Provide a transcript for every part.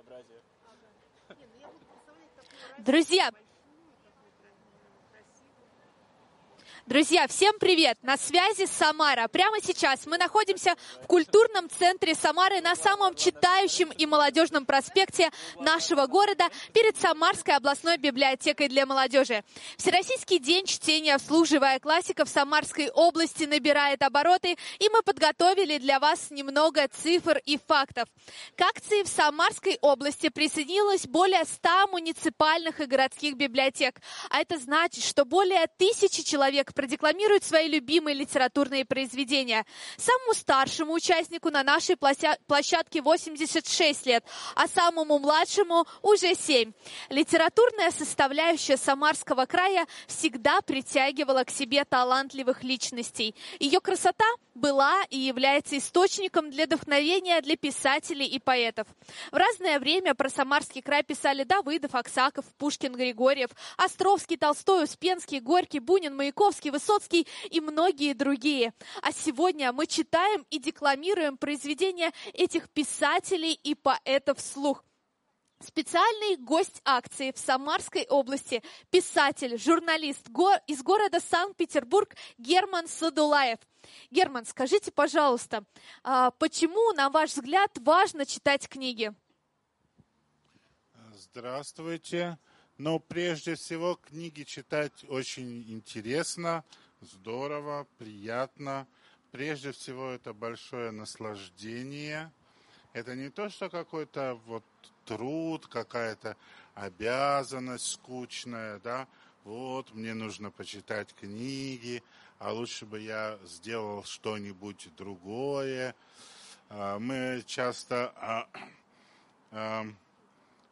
разнообразие. Друзья, Друзья, всем привет! На связи Самара. Прямо сейчас мы находимся в культурном центре Самары на самом читающем и молодежном проспекте нашего города перед Самарской областной библиотекой для молодежи. Всероссийский день чтения вслух «Живая классика» в Самарской области набирает обороты, и мы подготовили для вас немного цифр и фактов. К акции в Самарской области присоединилось более 100 муниципальных и городских библиотек, а это значит, что более тысячи человек продекламирует свои любимые литературные произведения. Самому старшему участнику на нашей площадке 86 лет, а самому младшему уже 7. Литературная составляющая Самарского края всегда притягивала к себе талантливых личностей. Ее красота была и является источником для вдохновения для писателей и поэтов. В разное время про Самарский край писали Давыдов, Аксаков, Пушкин, Григорьев, Островский, Толстой, Успенский, Горький, Бунин, Маяковский, Высоцкий и многие другие. А сегодня мы читаем и декламируем произведения этих писателей и поэтов вслух. Специальный гость акции в Самарской области, писатель, журналист из города Санкт-Петербург Герман Садулаев. Герман, скажите, пожалуйста, а почему, на ваш взгляд, важно читать книги? Здравствуйте. Но прежде всего книги читать очень интересно, здорово, приятно. Прежде всего это большое наслаждение. Это не то, что какой-то вот труд, какая-то обязанность скучная, да, вот, мне нужно почитать книги, а лучше бы я сделал что-нибудь другое. А, мы часто а, а,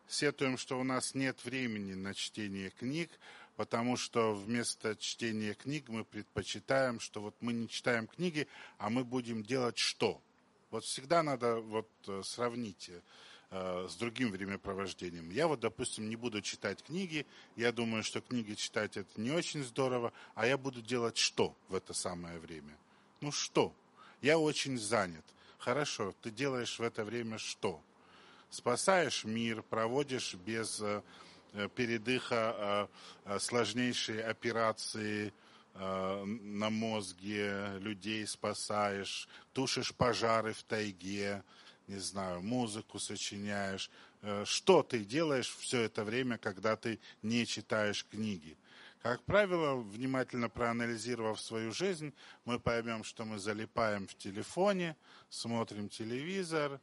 сетуем, что у нас нет времени на чтение книг, потому что вместо чтения книг мы предпочитаем, что вот мы не читаем книги, а мы будем делать что? Вот всегда надо вот э, сравнить э, с другим времяпровождением. Я вот, допустим, не буду читать книги, я думаю, что книги читать это не очень здорово, а я буду делать что в это самое время? Ну что? Я очень занят. Хорошо, ты делаешь в это время что? Спасаешь мир, проводишь без э, передыха сложнейшие операции, Э, на мозге людей спасаешь, тушишь пожары в тайге, не знаю, музыку сочиняешь. Э, что ты делаешь все это время, когда ты не читаешь книги? Как правило, внимательно проанализировав свою жизнь, мы поймем, что мы залипаем в телефоне, смотрим телевизор,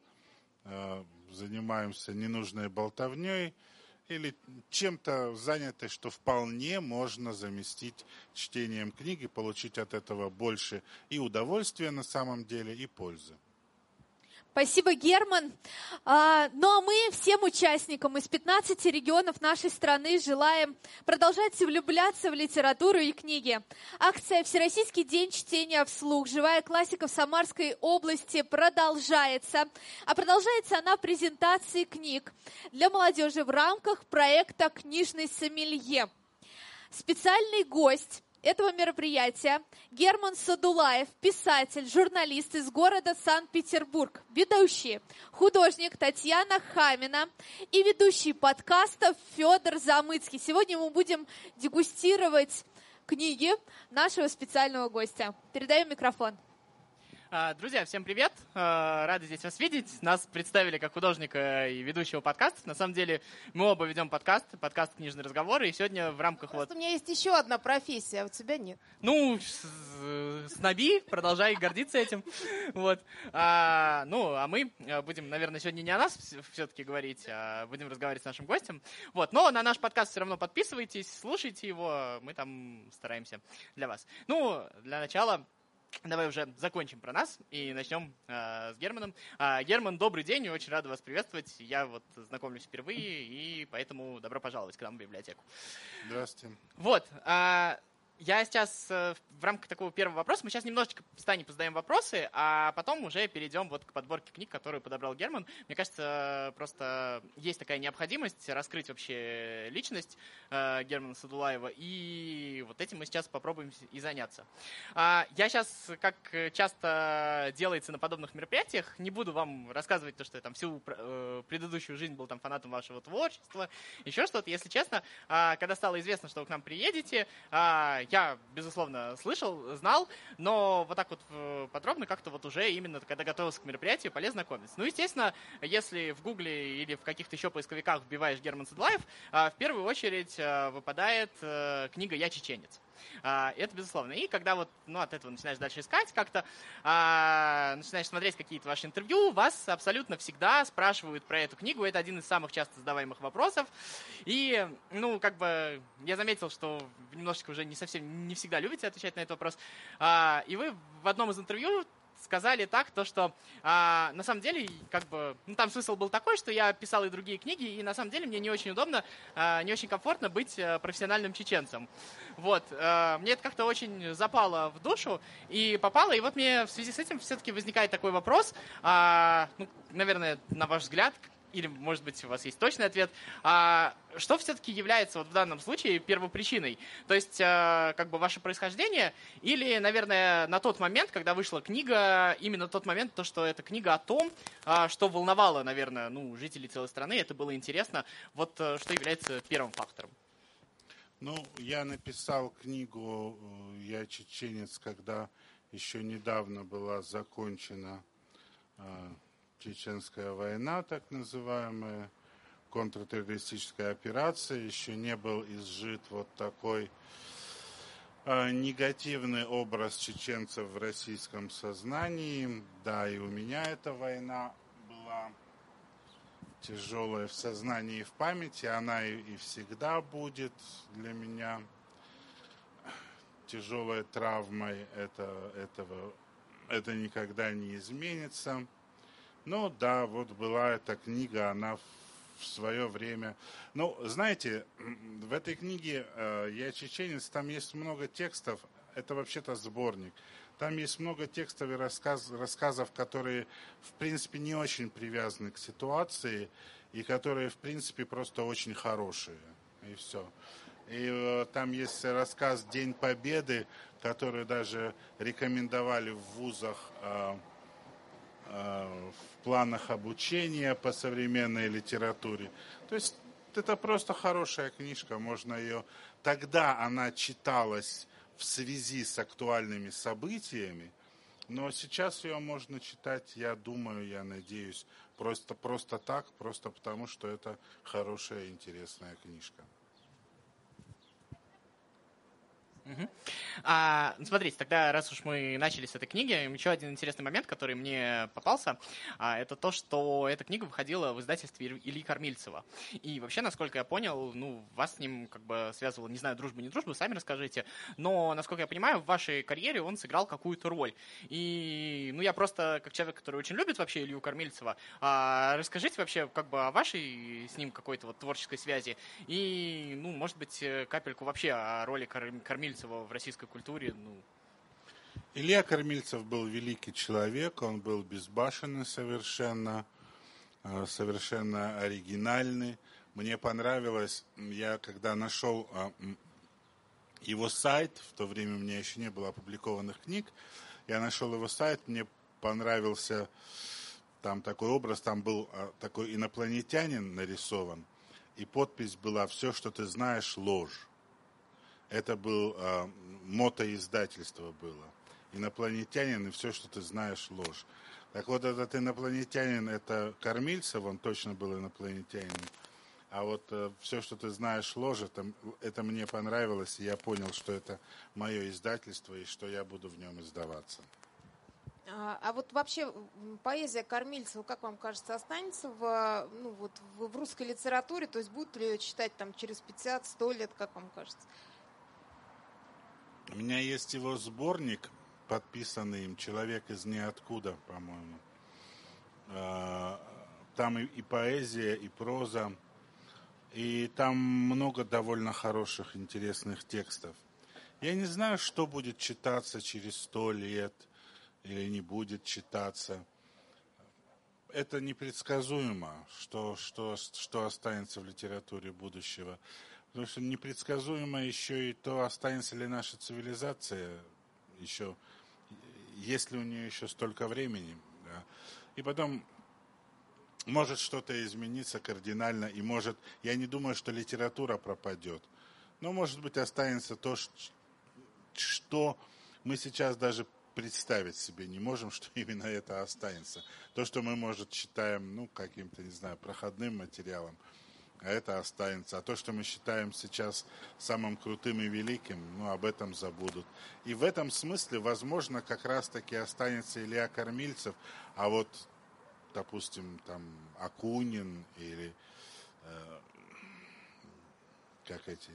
э, занимаемся ненужной болтовней – или чем-то заняты, что вполне можно заместить чтением книги, получить от этого больше и удовольствия на самом деле, и пользы. Спасибо, Герман. А, ну а мы всем участникам из 15 регионов нашей страны желаем продолжать влюбляться в литературу и книги. Акция «Всероссийский день чтения вслух. Живая классика в Самарской области» продолжается. А продолжается она презентацией книг для молодежи в рамках проекта «Книжный сомелье». Специальный гость этого мероприятия Герман Садулаев, писатель, журналист из города Санкт-Петербург, ведущий художник Татьяна Хамина и ведущий подкастов Федор Замыцкий. Сегодня мы будем дегустировать книги нашего специального гостя. Передаю микрофон. А, друзья, всем привет! А, рады здесь вас видеть. Нас представили как художника и ведущего подкаста. На самом деле мы оба ведем подкаст, подкаст «Книжные разговоры». И сегодня в рамках... Просто вот... у меня есть еще одна профессия, а у тебя нет. Ну, сноби, продолжай гордиться этим. Вот. А, ну, а мы будем, наверное, сегодня не о нас все-таки говорить, а будем разговаривать с нашим гостем. Вот. Но на наш подкаст все равно подписывайтесь, слушайте его. Мы там стараемся для вас. Ну, для начала Давай уже закончим про нас и начнем э, с Германом. Э, Герман, добрый день, очень рада вас приветствовать. Я вот знакомлюсь впервые, и поэтому добро пожаловать к нам в библиотеку. Здравствуйте. Вот. Э, я сейчас э, в рамках такого первого вопроса, мы сейчас немножечко в стане позадаем вопросы, а потом уже перейдем вот к подборке книг, которые подобрал Герман. Мне кажется, просто есть такая необходимость раскрыть вообще личность э, Германа Садулаева, и вот этим мы сейчас попробуем и заняться. А, я сейчас, как часто делается на подобных мероприятиях, не буду вам рассказывать то, что я там всю э, предыдущую жизнь был там фанатом вашего творчества, еще что-то. Если честно, а, когда стало известно, что вы к нам приедете, а, я, безусловно, слышал, знал, но вот так вот э, подробно как-то вот уже именно когда готовился к мероприятию, полезно знакомиться. Ну, естественно, если в Гугле или в каких-то еще поисковиках вбиваешь Герман Седлаев, а, в первую очередь э, выпадает э, книга «Я чеченец». А, это безусловно. И когда вот ну, от этого начинаешь дальше искать, как-то а, начинаешь смотреть какие-то ваши интервью, вас абсолютно всегда спрашивают про эту книгу. Это один из самых часто задаваемых вопросов. И, ну, как бы я заметил, что немножечко уже не совсем, не всегда любите отвечать на этот вопрос. А, и вы в одном из интервью сказали так, то что а, на самом деле, как бы, ну там смысл был такой, что я писал и другие книги, и на самом деле мне не очень удобно, а, не очень комфортно быть а, профессиональным чеченцем. Вот, а, мне это как-то очень запало в душу и попало, и вот мне в связи с этим все-таки возникает такой вопрос, а, ну, наверное, на ваш взгляд, или, может быть, у вас есть точный ответ, а что все-таки является вот в данном случае первопричиной? То есть, а, как бы ваше происхождение или, наверное, на тот момент, когда вышла книга, именно тот момент, то, что эта книга о том, а, что волновало, наверное, ну, жителей целой страны, это было интересно, вот э, что является первым фактором? Ну, я написал книгу э, «Я чеченец», когда еще недавно была закончена э, Чеченская война, так называемая, контртеррористическая операция, еще не был изжит вот такой э, негативный образ чеченцев в российском сознании. Да, и у меня эта война была тяжелая в сознании и в памяти, она и, и всегда будет для меня тяжелой травмой, это, этого, это никогда не изменится. Ну да, вот была эта книга, она в свое время. Ну, знаете, в этой книге э, «Я чеченец» там есть много текстов. Это вообще-то сборник. Там есть много текстов и рассказ, рассказов, которые, в принципе, не очень привязаны к ситуации и которые, в принципе, просто очень хорошие. И все. И э, там есть рассказ «День Победы», который даже рекомендовали в вузах э, планах обучения по современной литературе. То есть это просто хорошая книжка, можно ее... Тогда она читалась в связи с актуальными событиями, но сейчас ее можно читать, я думаю, я надеюсь, просто, просто так, просто потому, что это хорошая, интересная книжка. А, ну, смотрите, тогда, раз уж мы начали с этой книги, еще один интересный момент, который мне попался, а, это то, что эта книга выходила в издательстве Ильи Кормильцева. И вообще, насколько я понял, ну, вас с ним как бы связывала, не знаю, дружба, не дружба, сами расскажите, но, насколько я понимаю, в вашей карьере он сыграл какую-то роль. И, ну, я просто, как человек, который очень любит вообще Илью Кормильцева, а, расскажите вообще как бы о вашей с ним какой-то вот творческой связи и, ну, может быть, капельку вообще о роли Кормильцева Кормильцева в российской культуре, ну... Илья Кормильцев был великий человек, он был безбашенный совершенно, э, совершенно оригинальный. Мне понравилось, я когда нашел а, его сайт, в то время у меня еще не было опубликованных книг, я нашел его сайт, мне понравился там такой образ, там был а, такой инопланетянин нарисован, и подпись была «Все, что ты знаешь, ложь». Это был э, мотоиздательство было. Инопланетянин и все, что ты знаешь, ложь. Так вот, этот инопланетянин, это Кормильцев, он точно был инопланетянин. А вот э, все, что ты знаешь, ложь, это, это мне понравилось, и я понял, что это мое издательство, и что я буду в нем издаваться. А, а вот вообще поэзия Кормильцева, как вам кажется, останется в, ну, вот, в, в русской литературе? То есть будут ли ее читать там через 50-100 лет, как вам кажется? У меня есть его сборник, подписанный им «Человек из ниоткуда», по-моему. А, там и, поэзия, и проза, и там много довольно хороших, интересных текстов. Я не знаю, что будет читаться через сто лет или не будет читаться. Это непредсказуемо, что, что, что останется в литературе будущего. Потому что непредсказуемо еще и то, останется ли наша цивилизация еще, есть ли у нее еще столько времени. Да. И потом может что-то измениться кардинально, и может, я не думаю, что литература пропадет. Но, может быть, останется то, что мы сейчас даже представить себе не можем, что именно это останется. То, что мы, может, считаем, ну, каким-то, не знаю, проходным материалом, а это останется. А то, что мы считаем сейчас самым крутым и великим, ну, об этом забудут. И в этом смысле, возможно, как раз-таки останется Илья Кормильцев, а вот, допустим, там, Акунин или э, как эти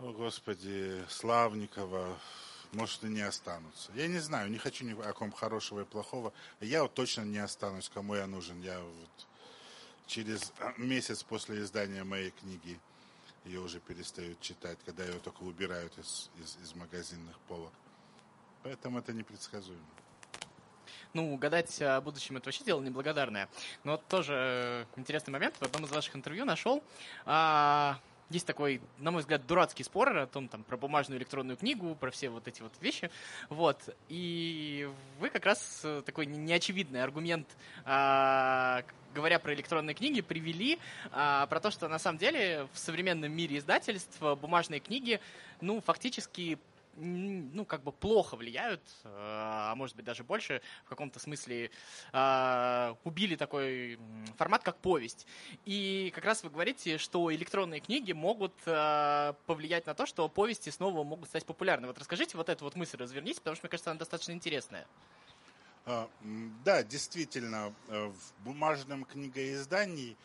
о, Господи, Славникова, может, и не останутся. Я не знаю, не хочу ни о ком хорошего и плохого. Я вот точно не останусь, кому я нужен. Я вот через месяц после издания моей книги ее уже перестают читать, когда ее только убирают из, из, из магазинных полок. Поэтому это непредсказуемо. Ну, гадать о будущем это вообще дело неблагодарное. Но тоже интересный момент. В одном из ваших интервью нашел. А, есть такой, на мой взгляд, дурацкий спор о том, там, про бумажную электронную книгу, про все вот эти вот вещи. Вот. И вы как раз э, такой неочевидный аргумент, а, говоря про электронные книги, привели а, про то, что на самом деле в современном мире издательств бумажные книги, ну, фактически ну, как бы плохо влияют, э, а может быть даже больше, в каком-то смысле э, убили такой формат, как повесть. И как раз вы говорите, что электронные книги могут э, повлиять на то, что повести снова могут стать популярны. Вот расскажите вот эту вот мысль, разверните, потому что, мне кажется, она достаточно интересная. А, да, действительно, в бумажном книгоиздании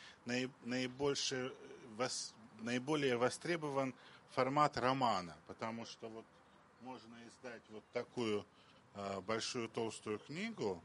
наибольше, наиболее востребован формат романа, потому что вот можно издать вот такую э, большую толстую книгу,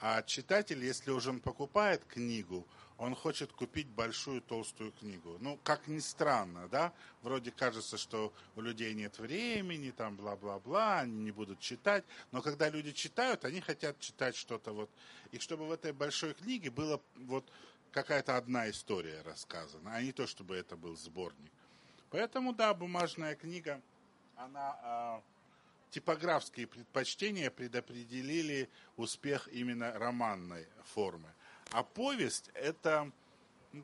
а читатель, если уже он покупает книгу, он хочет купить большую толстую книгу. Ну, как ни странно, да, вроде кажется, что у людей нет времени, там, бла-бла-бла, они не будут читать, но когда люди читают, они хотят читать что-то вот, и чтобы в этой большой книге было вот какая-то одна история рассказана, а не то, чтобы это был сборник. Поэтому, да, бумажная книга, она а, типографские предпочтения предопределили успех именно романной формы. А повесть это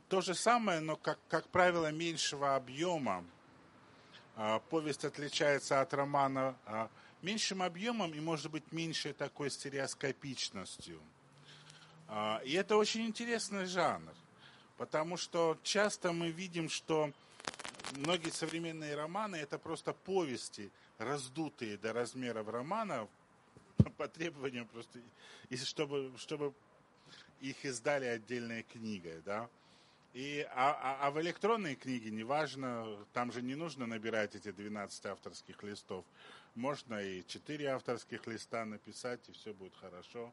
то же самое, но, как, как правило, меньшего объема. А, повесть отличается от романа а, меньшим объемом и, может быть, меньшей такой стереоскопичностью. И это очень интересный жанр, потому что часто мы видим, что многие современные романы это просто повести, раздутые до размеров романа по требованиям просто, и чтобы, чтобы их издали отдельной книгой, да. И, а, а, а в электронной книге, неважно, там же не нужно набирать эти 12 авторских листов. Можно и 4 авторских листа написать, и все будет хорошо.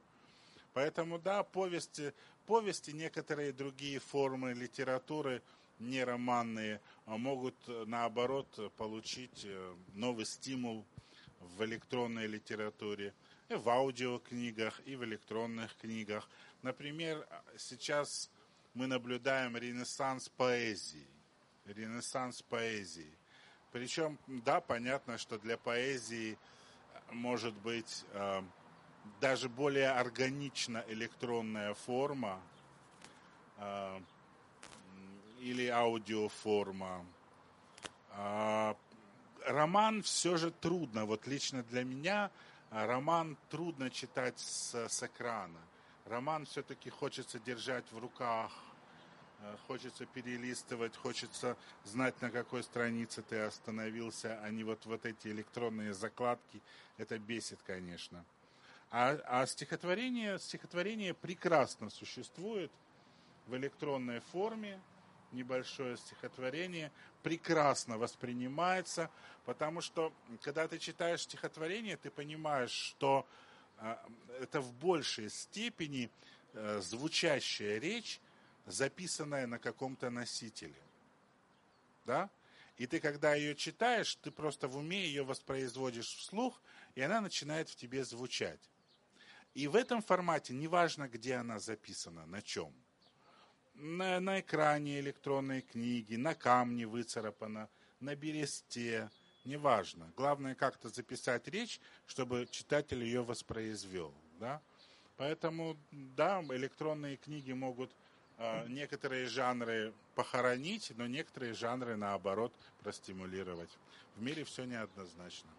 Поэтому, да, повести, повести, некоторые другие формы литературы – не романные, а могут, э, наоборот, получить э, новый стимул в электронной литературе, и в аудиокнигах, и в электронных книгах. Например, сейчас мы наблюдаем ренессанс поэзии. Ренессанс поэзии. Причем, да, понятно, что для поэзии может быть э, даже более органична электронная форма, э, или аудиоформа. А, роман все же трудно. Вот лично для меня а, роман трудно читать с, с экрана. Роман все-таки хочется держать в руках, а, хочется перелистывать, хочется знать, на какой странице ты остановился, а не вот, вот эти электронные закладки. Это бесит, конечно. А, а стихотворение, стихотворение прекрасно существует в электронной форме, небольшое стихотворение прекрасно воспринимается, потому что, когда ты читаешь стихотворение, ты понимаешь, что э, это в большей степени э, звучащая речь, записанная на каком-то носителе. Да? И ты, когда ее читаешь, ты просто в уме ее воспроизводишь вслух, и она начинает в тебе звучать. И в этом формате, неважно, где она записана, на чем. На, на экране электронной книги, на камне выцарапана, на бересте, неважно. Главное как-то записать речь, чтобы читатель ее воспроизвел. Да? Поэтому, да, электронные книги могут э, некоторые жанры похоронить, но некоторые жанры, наоборот, простимулировать. В мире все неоднозначно.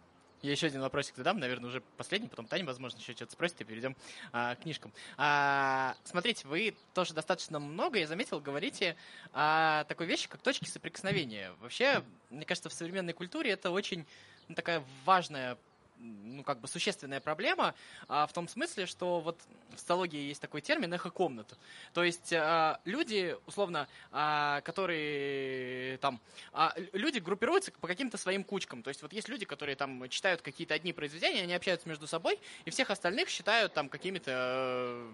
Я еще один вопросик задам, наверное, уже последний, потом Таня, возможно, еще что-то спросит, и перейдем а, к книжкам. А, смотрите, вы тоже достаточно много, я заметил, говорите о такой вещи, как точки соприкосновения. Вообще, мне кажется, в современной культуре это очень ну, такая важная ну, как бы существенная проблема а, в том смысле, что вот в социологии есть такой термин эхо-комната. То есть а, люди, условно, а, которые там, а, люди группируются по каким-то своим кучкам. То есть вот есть люди, которые там читают какие-то одни произведения, они общаются между собой, и всех остальных считают там какими-то э,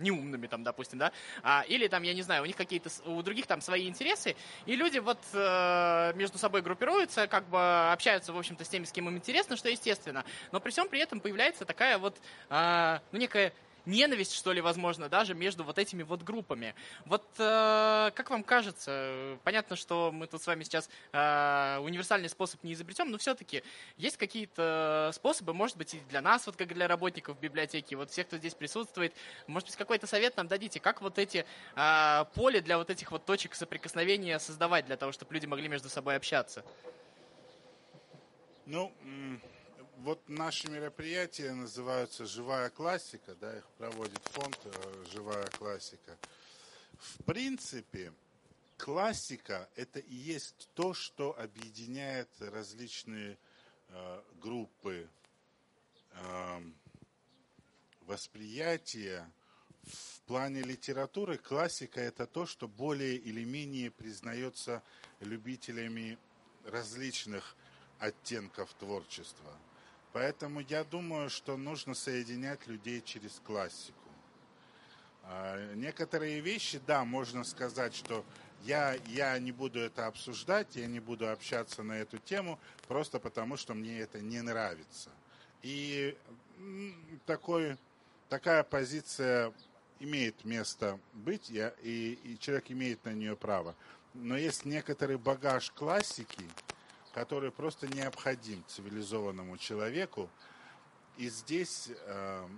неумными, там, допустим, да. А, или там, я не знаю, у них какие-то, у других там свои интересы, и люди вот э, между собой группируются, как бы общаются, в общем-то, с теми, с кем им интересно, что естественно. Но при всем при этом появляется такая вот, а, ну, некая ненависть, что ли, возможно, даже между вот этими вот группами. Вот э, как вам кажется, понятно, что мы тут с вами сейчас э, универсальный способ не изобретем, но все-таки есть какие-то способы, может быть, и для нас, вот как для работников библиотеки, вот всех, кто здесь присутствует, может быть, какой-то совет нам дадите, как вот эти э, поле для вот этих вот точек соприкосновения создавать для того, чтобы люди могли между собой общаться? Ну, вот наши мероприятия называются «Живая классика», да, их проводит фонд э, «Живая классика». В принципе, классика – это и есть то, что объединяет различные э, группы э, восприятия. В плане литературы классика – это то, что более или менее признается любителями различных оттенков творчества – Поэтому я думаю, что нужно соединять людей через классику. А, некоторые вещи, да, можно сказать, что я, я не буду это обсуждать, я не буду общаться на эту тему, просто потому что мне это не нравится. И такой, такая позиция имеет место быть, и, и, и человек имеет на нее право. Но есть некоторый багаж классики, который просто необходим цивилизованному человеку. И здесь э,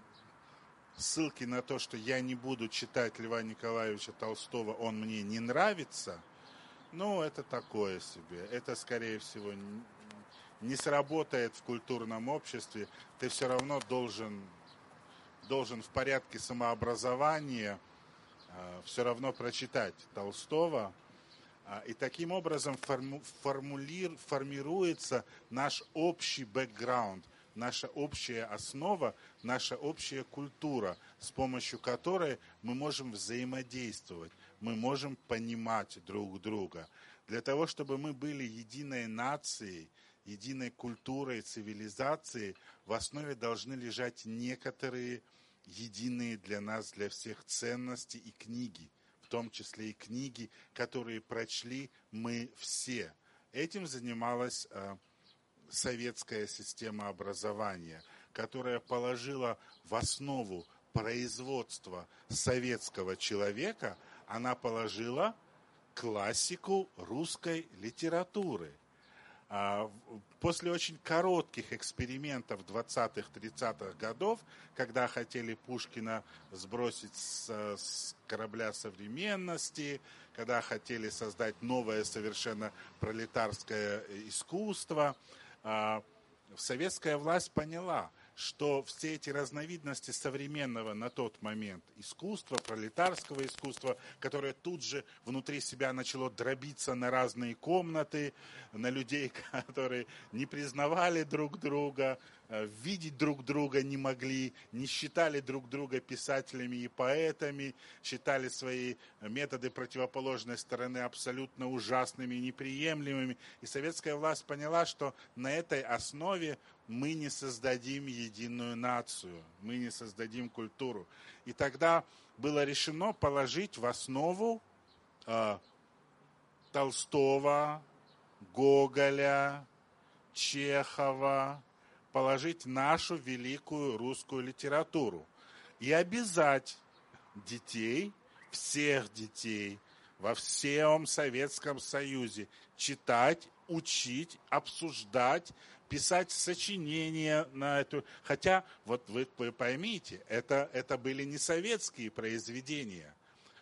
ссылки на то, что я не буду читать Льва Николаевича Толстого, он мне не нравится, ну, это такое себе. Это, скорее всего, не сработает в культурном обществе. Ты все равно должен, должен в порядке самообразования э, все равно прочитать Толстого, и таким образом формулир, формируется наш общий бэкграунд, наша общая основа, наша общая культура, с помощью которой мы можем взаимодействовать, мы можем понимать друг друга. Для того, чтобы мы были единой нацией, единой культурой, цивилизацией, в основе должны лежать некоторые единые для нас, для всех ценности и книги – том числе и книги, которые прочли мы все. Этим занималась э, советская система образования, которая положила в основу производства советского человека, она положила классику русской литературы – после очень коротких экспериментов 20-х, 30-х годов, когда хотели Пушкина сбросить с, с корабля современности, когда хотели создать новое совершенно пролетарское искусство, а, советская власть поняла – что все эти разновидности современного на тот момент искусства, пролетарского искусства, которое тут же внутри себя начало дробиться на разные комнаты, на людей, которые не признавали друг друга, Э, видеть друг друга не могли, не считали друг друга писателями и поэтами, считали свои методы противоположной стороны абсолютно ужасными и неприемлемыми. И советская власть поняла, что на этой основе мы не создадим единую нацию, мы не создадим культуру. И тогда было решено положить в основу э, Толстого, Гоголя, Чехова, положить нашу великую русскую литературу и обязать детей, всех детей во всем Советском Союзе читать, учить, обсуждать, писать сочинения на эту... Хотя, вот вы, поймите, это, это были не советские произведения.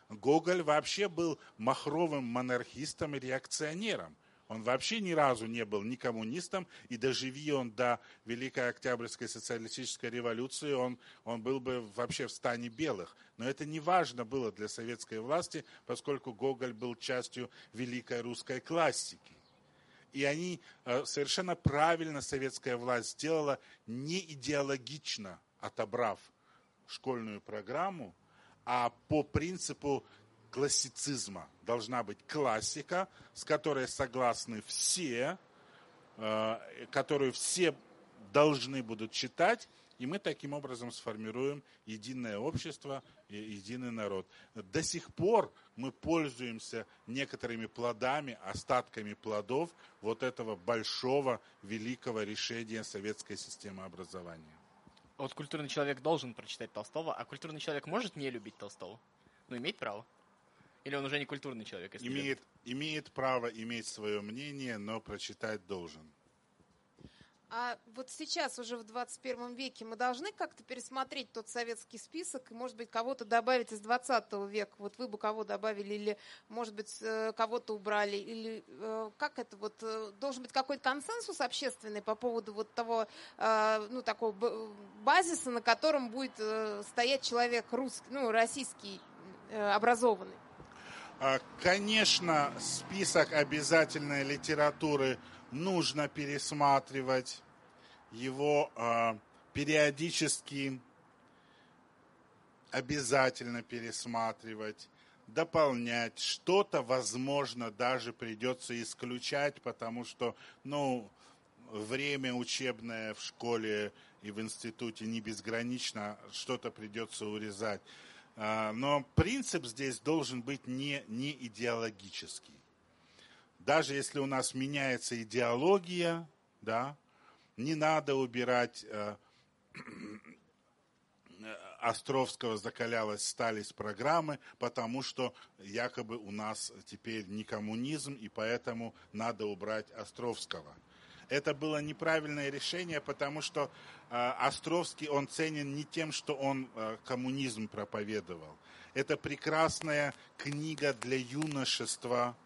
Гоголь вообще был махровым монархистом и реакционером. Он вообще ни разу не был ни коммунистом, и доживи он до Великой Октябрьской социалистической революции, он, он был бы вообще в стане белых. Но это не важно было для советской власти, поскольку Гоголь был частью великой русской классики. И они э, совершенно правильно советская власть сделала, не идеологично отобрав школьную программу, а по принципу классицизма. Должна быть классика, с которой согласны все, э, которую все должны будут читать, и мы таким образом сформируем единое общество единый народ. До сих пор мы пользуемся некоторыми плодами, остатками плодов вот этого большого, великого решения советской системы образования. Вот культурный человек должен прочитать Толстого, а культурный человек может не любить Толстого? Ну, иметь право. Или он уже не культурный человек? Имеет, имеет право иметь свое мнение, но прочитать должен. А вот сейчас, уже в 21 веке, мы должны как-то пересмотреть тот советский список и, может быть, кого-то добавить из 20 века? Вот вы бы кого добавили или, может быть, э, кого-то убрали? Или э, как это вот? Э, должен быть какой-то консенсус общественный по поводу вот того, ну, такого базиса, на котором будет стоять человек русский, ну, российский, образованный? А, конечно, список обязательной литературы нужно пересматривать, его э, периодически обязательно пересматривать, дополнять. Что-то, возможно, даже придется исключать, потому что, ну, время учебное в школе и в институте не безгранично, что-то придется урезать. А, но принцип здесь должен быть не, не идеологический. Даже если у нас меняется идеология, да, не надо убирать э, Островского закалялась сталь из программы, потому что якобы у нас теперь не коммунизм, и поэтому надо убрать Островского это было неправильное решение, потому что э, Островский, он ценен не тем, что он э, коммунизм проповедовал. Это прекрасная книга для юношества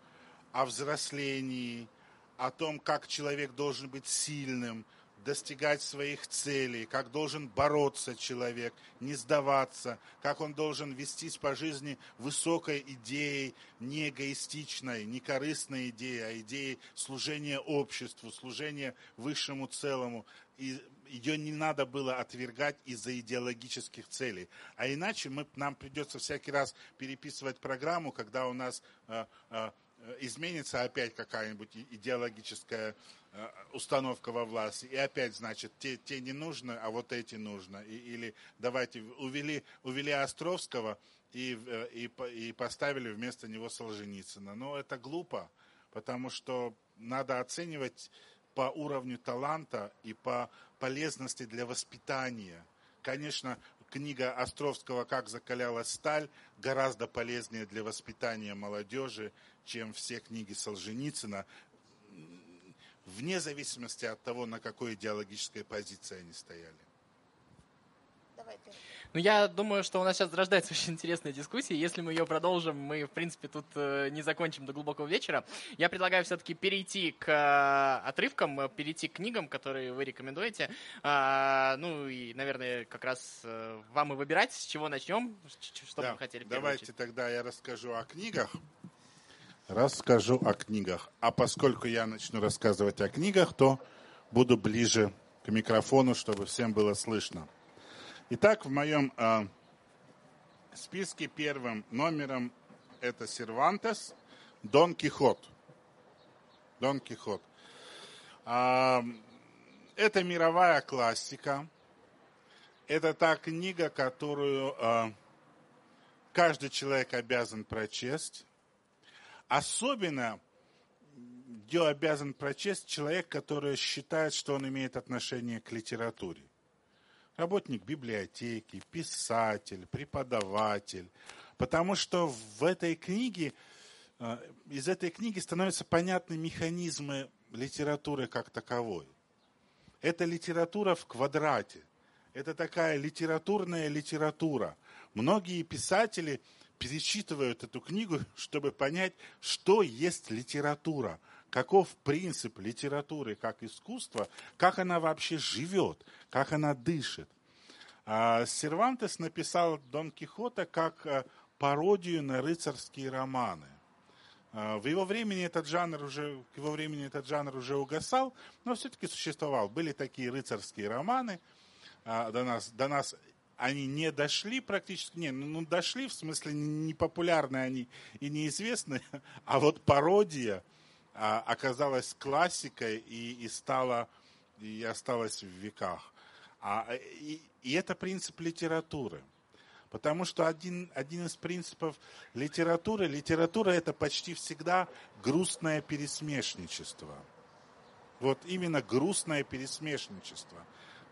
о взрослении, о том, как человек должен быть сильным, достигать своих целей, как должен бороться человек, не сдаваться, как он должен вестись по жизни высокой идеей, не эгоистичной, не корыстной идеей, а идеей служения обществу, служения высшему целому. И ее не надо было отвергать из-за идеологических целей. А иначе мы, нам придется всякий раз переписывать программу, когда у нас э, э, изменится опять какая-нибудь идеологическая Э, установка во власти, и опять, значит, те, те не нужны, а вот эти нужно. И, или давайте, увели, увели Островского и, э, и, и поставили вместо него Солженицына. Но это глупо, потому что надо оценивать по уровню таланта и по полезности для воспитания. Конечно, книга Островского «Как закалялась сталь» гораздо полезнее для воспитания молодежи, чем все книги Солженицына вне зависимости от того, на какой идеологической позиции они стояли. Ну, я думаю, что у нас сейчас зарождается очень интересная дискуссия. Если мы ее продолжим, мы, в принципе, тут э, не закончим до глубокого вечера. Я предлагаю все-таки перейти к э, отрывкам, э, перейти к книгам, которые вы рекомендуете. А, ну, и, наверное, как раз вам и выбирать, с чего начнем, что да, бы вы хотели. Давайте тогда я расскажу о книгах. Расскажу о книгах. А поскольку я начну рассказывать о книгах, то буду ближе к микрофону, чтобы всем было слышно. Итак, в моем э, списке первым номером это Сервантес, Дон Кихот. Дон Кихот. Э, это мировая классика. Это та книга, которую э, каждый человек обязан прочесть Особенно ее обязан прочесть человек, который считает, что он имеет отношение к литературе. Работник библиотеки, писатель, преподаватель. Потому что в этой книге, э, из этой книги становятся понятны механизмы литературы как таковой. Это литература в квадрате. Это такая литературная литература. Многие писатели перечитывают эту книгу, чтобы понять, что есть литература, каков принцип литературы как искусства, как она вообще живет, как она дышит. А Сервантес написал Дон Кихота как э, пародию на рыцарские романы. А, в его времени этот жанр уже, к его времени этот жанр уже угасал, но все-таки существовал. Были такие рыцарские романы, а, до нас, до нас они не дошли практически, не, ну, ну дошли, в смысле не популярны они и неизвестны, а вот пародия оказалась классикой и, и стала, и осталась в веках. А, и, и это принцип литературы. Потому что один, один из принципов литературы, литература это почти всегда грустное пересмешничество. Вот именно грустное пересмешничество.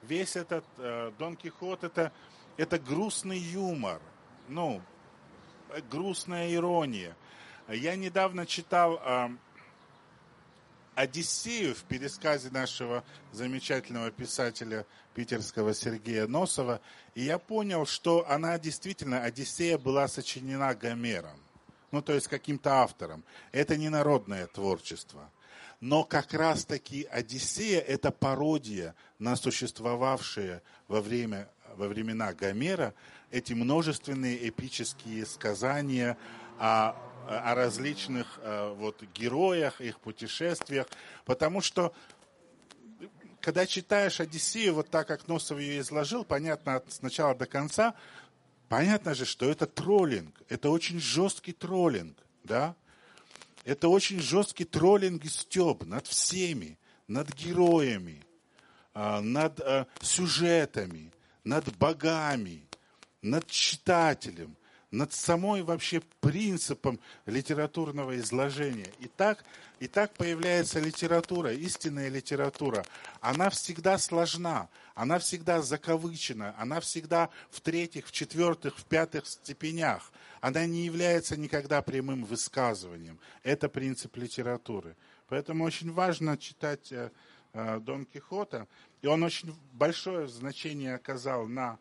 Весь этот э, Дон Кихот это, это грустный юмор, ну, грустная ирония. Я недавно читал э, Одиссею в пересказе нашего замечательного писателя питерского Сергея Носова, и я понял, что она действительно, Одиссея была сочинена Гомером, ну то есть каким-то автором. Это не народное творчество. Но как раз-таки Одиссея – это пародия на существовавшие во, время, во времена Гомера эти множественные эпические сказания о о различных э, вот, героях, их путешествиях, потому что когда читаешь Одиссею, вот так, как Носов ее изложил, понятно от сначала до конца, понятно же, что это троллинг, это очень жесткий троллинг, да? Это очень жесткий троллинг и стеб над всеми, над героями, а, над э, сюжетами, над богами, над читателем над самой вообще принципом литературного изложения. И так, и так появляется литература, истинная литература. Она всегда сложна, она всегда закавычена, она всегда в третьих, в четвертых, в пятых степенях. Она не является никогда прямым высказыванием. Это принцип литературы. Поэтому очень важно читать э, э, Дон Кихота. И он очень большое значение оказал на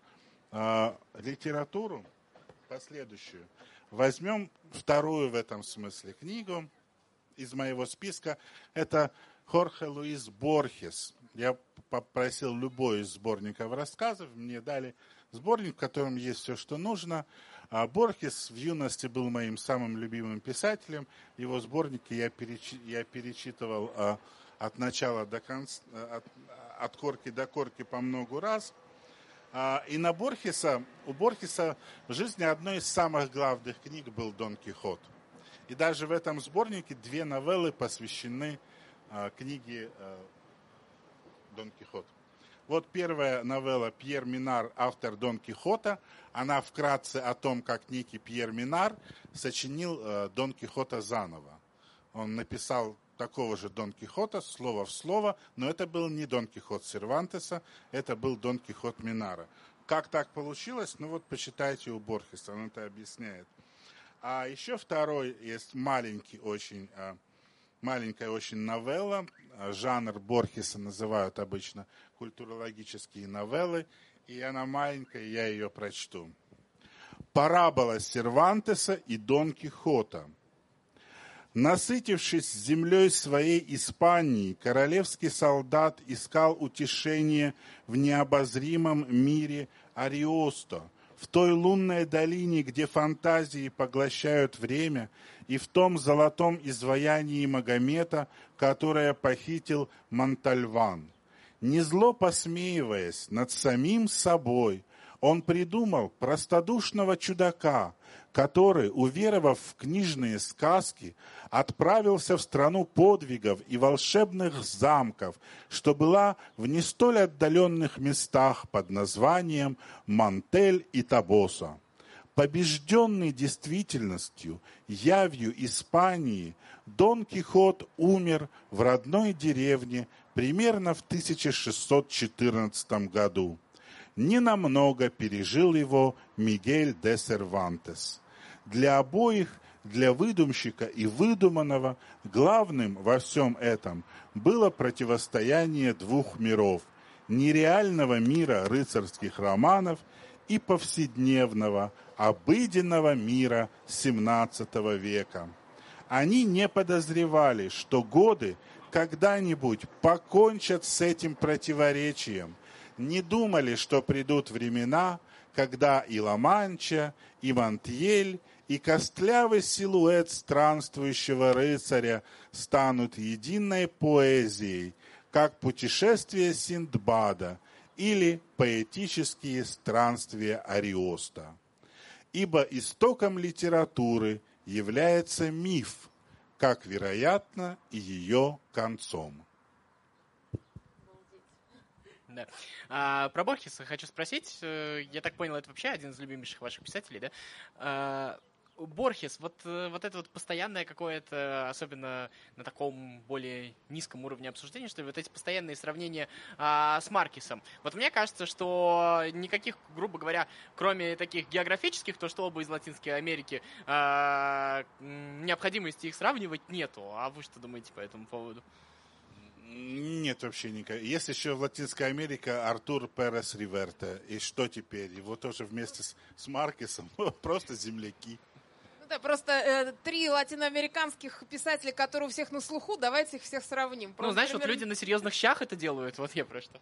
э, литературу последующую. Возьмем вторую в этом смысле книгу из моего списка. Это Хорхе Луис Борхес. Я попросил любой из сборников рассказов, мне дали сборник, в котором есть все, что нужно. А Борхес в юности был моим самым любимым писателем. Его сборники я, перечи, я перечитывал а, от начала до конца, от, от корки до корки по много раз. А, и на Борхеса, у Борхеса в жизни одной из самых главных книг был Дон Кихот. И даже в этом сборнике две новеллы посвящены а, книге а, Дон Кихот. Вот первая новелла Пьер Минар, автор Дон Кихота. Она вкратце о том, как некий Пьер Минар сочинил Дон Кихота заново. Он написал такого же Дон Кихота, слово в слово, но это был не Дон Кихот Сервантеса, это был Дон Кихот Минара. Как так получилось? Ну вот почитайте у Борхеса, он это объясняет. А еще второй есть маленький очень, а, маленькая очень новелла, а, жанр Борхеса называют обычно культурологические новеллы, и она маленькая, я ее прочту. Парабола Сервантеса и Дон Кихота – Насытившись землей своей Испании, королевский солдат искал утешение в необозримом мире Ариосто, в той лунной долине, где фантазии поглощают время, и в том золотом изваянии Магомета, которое похитил Монтальван. Не зло посмеиваясь над самим собой, он придумал простодушного чудака, который, уверовав в книжные сказки, отправился в страну подвигов и волшебных замков, что была в не столь отдаленных местах под названием Мантель и Табоса. Побежденный действительностью, явью Испании, Дон Кихот умер в родной деревне примерно в 1614 году. Ненамного пережил его Мигель де Сервантес. Для обоих, для выдумщика и выдуманного, главным во всем этом было противостояние двух миров – нереального мира рыцарских романов и повседневного, обыденного мира XVII века. Они не подозревали, что годы когда-нибудь покончат с этим противоречием, не думали, что придут времена, когда и Ла-Манча, и Монтьель, и костлявый силуэт странствующего рыцаря станут единой поэзией, как путешествие Синдбада или поэтические странствия Ариоста ибо истоком литературы является миф, как, вероятно, и ее концом. Да. А, про Борхеса хочу спросить. Э, я так понял, это вообще один из любимейших ваших писателей, да? А, Борхес, вот, э, вот это вот постоянное какое-то, особенно на таком более низком уровне обсуждения, что ли, вот эти постоянные сравнения а, с Маркисом. Вот мне кажется, что никаких, грубо говоря, кроме таких географических, то что оба из Латинской Америки, а, необходимости их сравнивать нету. А вы что думаете по этому поводу? Нет вообще никакой. Есть еще в Латинской Америке Артур Перес Риверта. И что теперь? Его тоже вместе с, с Маркесом просто земляки. Да, просто э, три латиноамериканских писателя, которые у всех на слуху, давайте их всех сравним. Ну, просто, ну, знаешь, примерно... вот люди на серьезных щах это делают, вот я про что.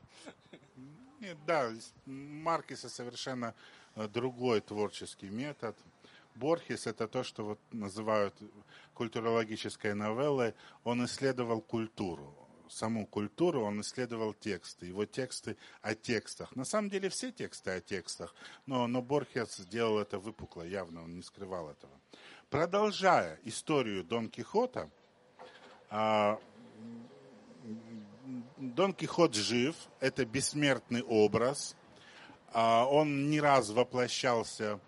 Нет, да, Маркеса совершенно э, другой творческий метод. Борхес это то, что вот называют культурологической новеллой. Он исследовал культуру саму культуру, он исследовал тексты, его тексты о текстах. На самом деле все тексты о текстах, но, но Борхес сделал это выпукло, явно он не скрывал этого. Продолжая историю Дон Кихота, а, Дон Кихот жив, это бессмертный образ, а, он не раз воплощался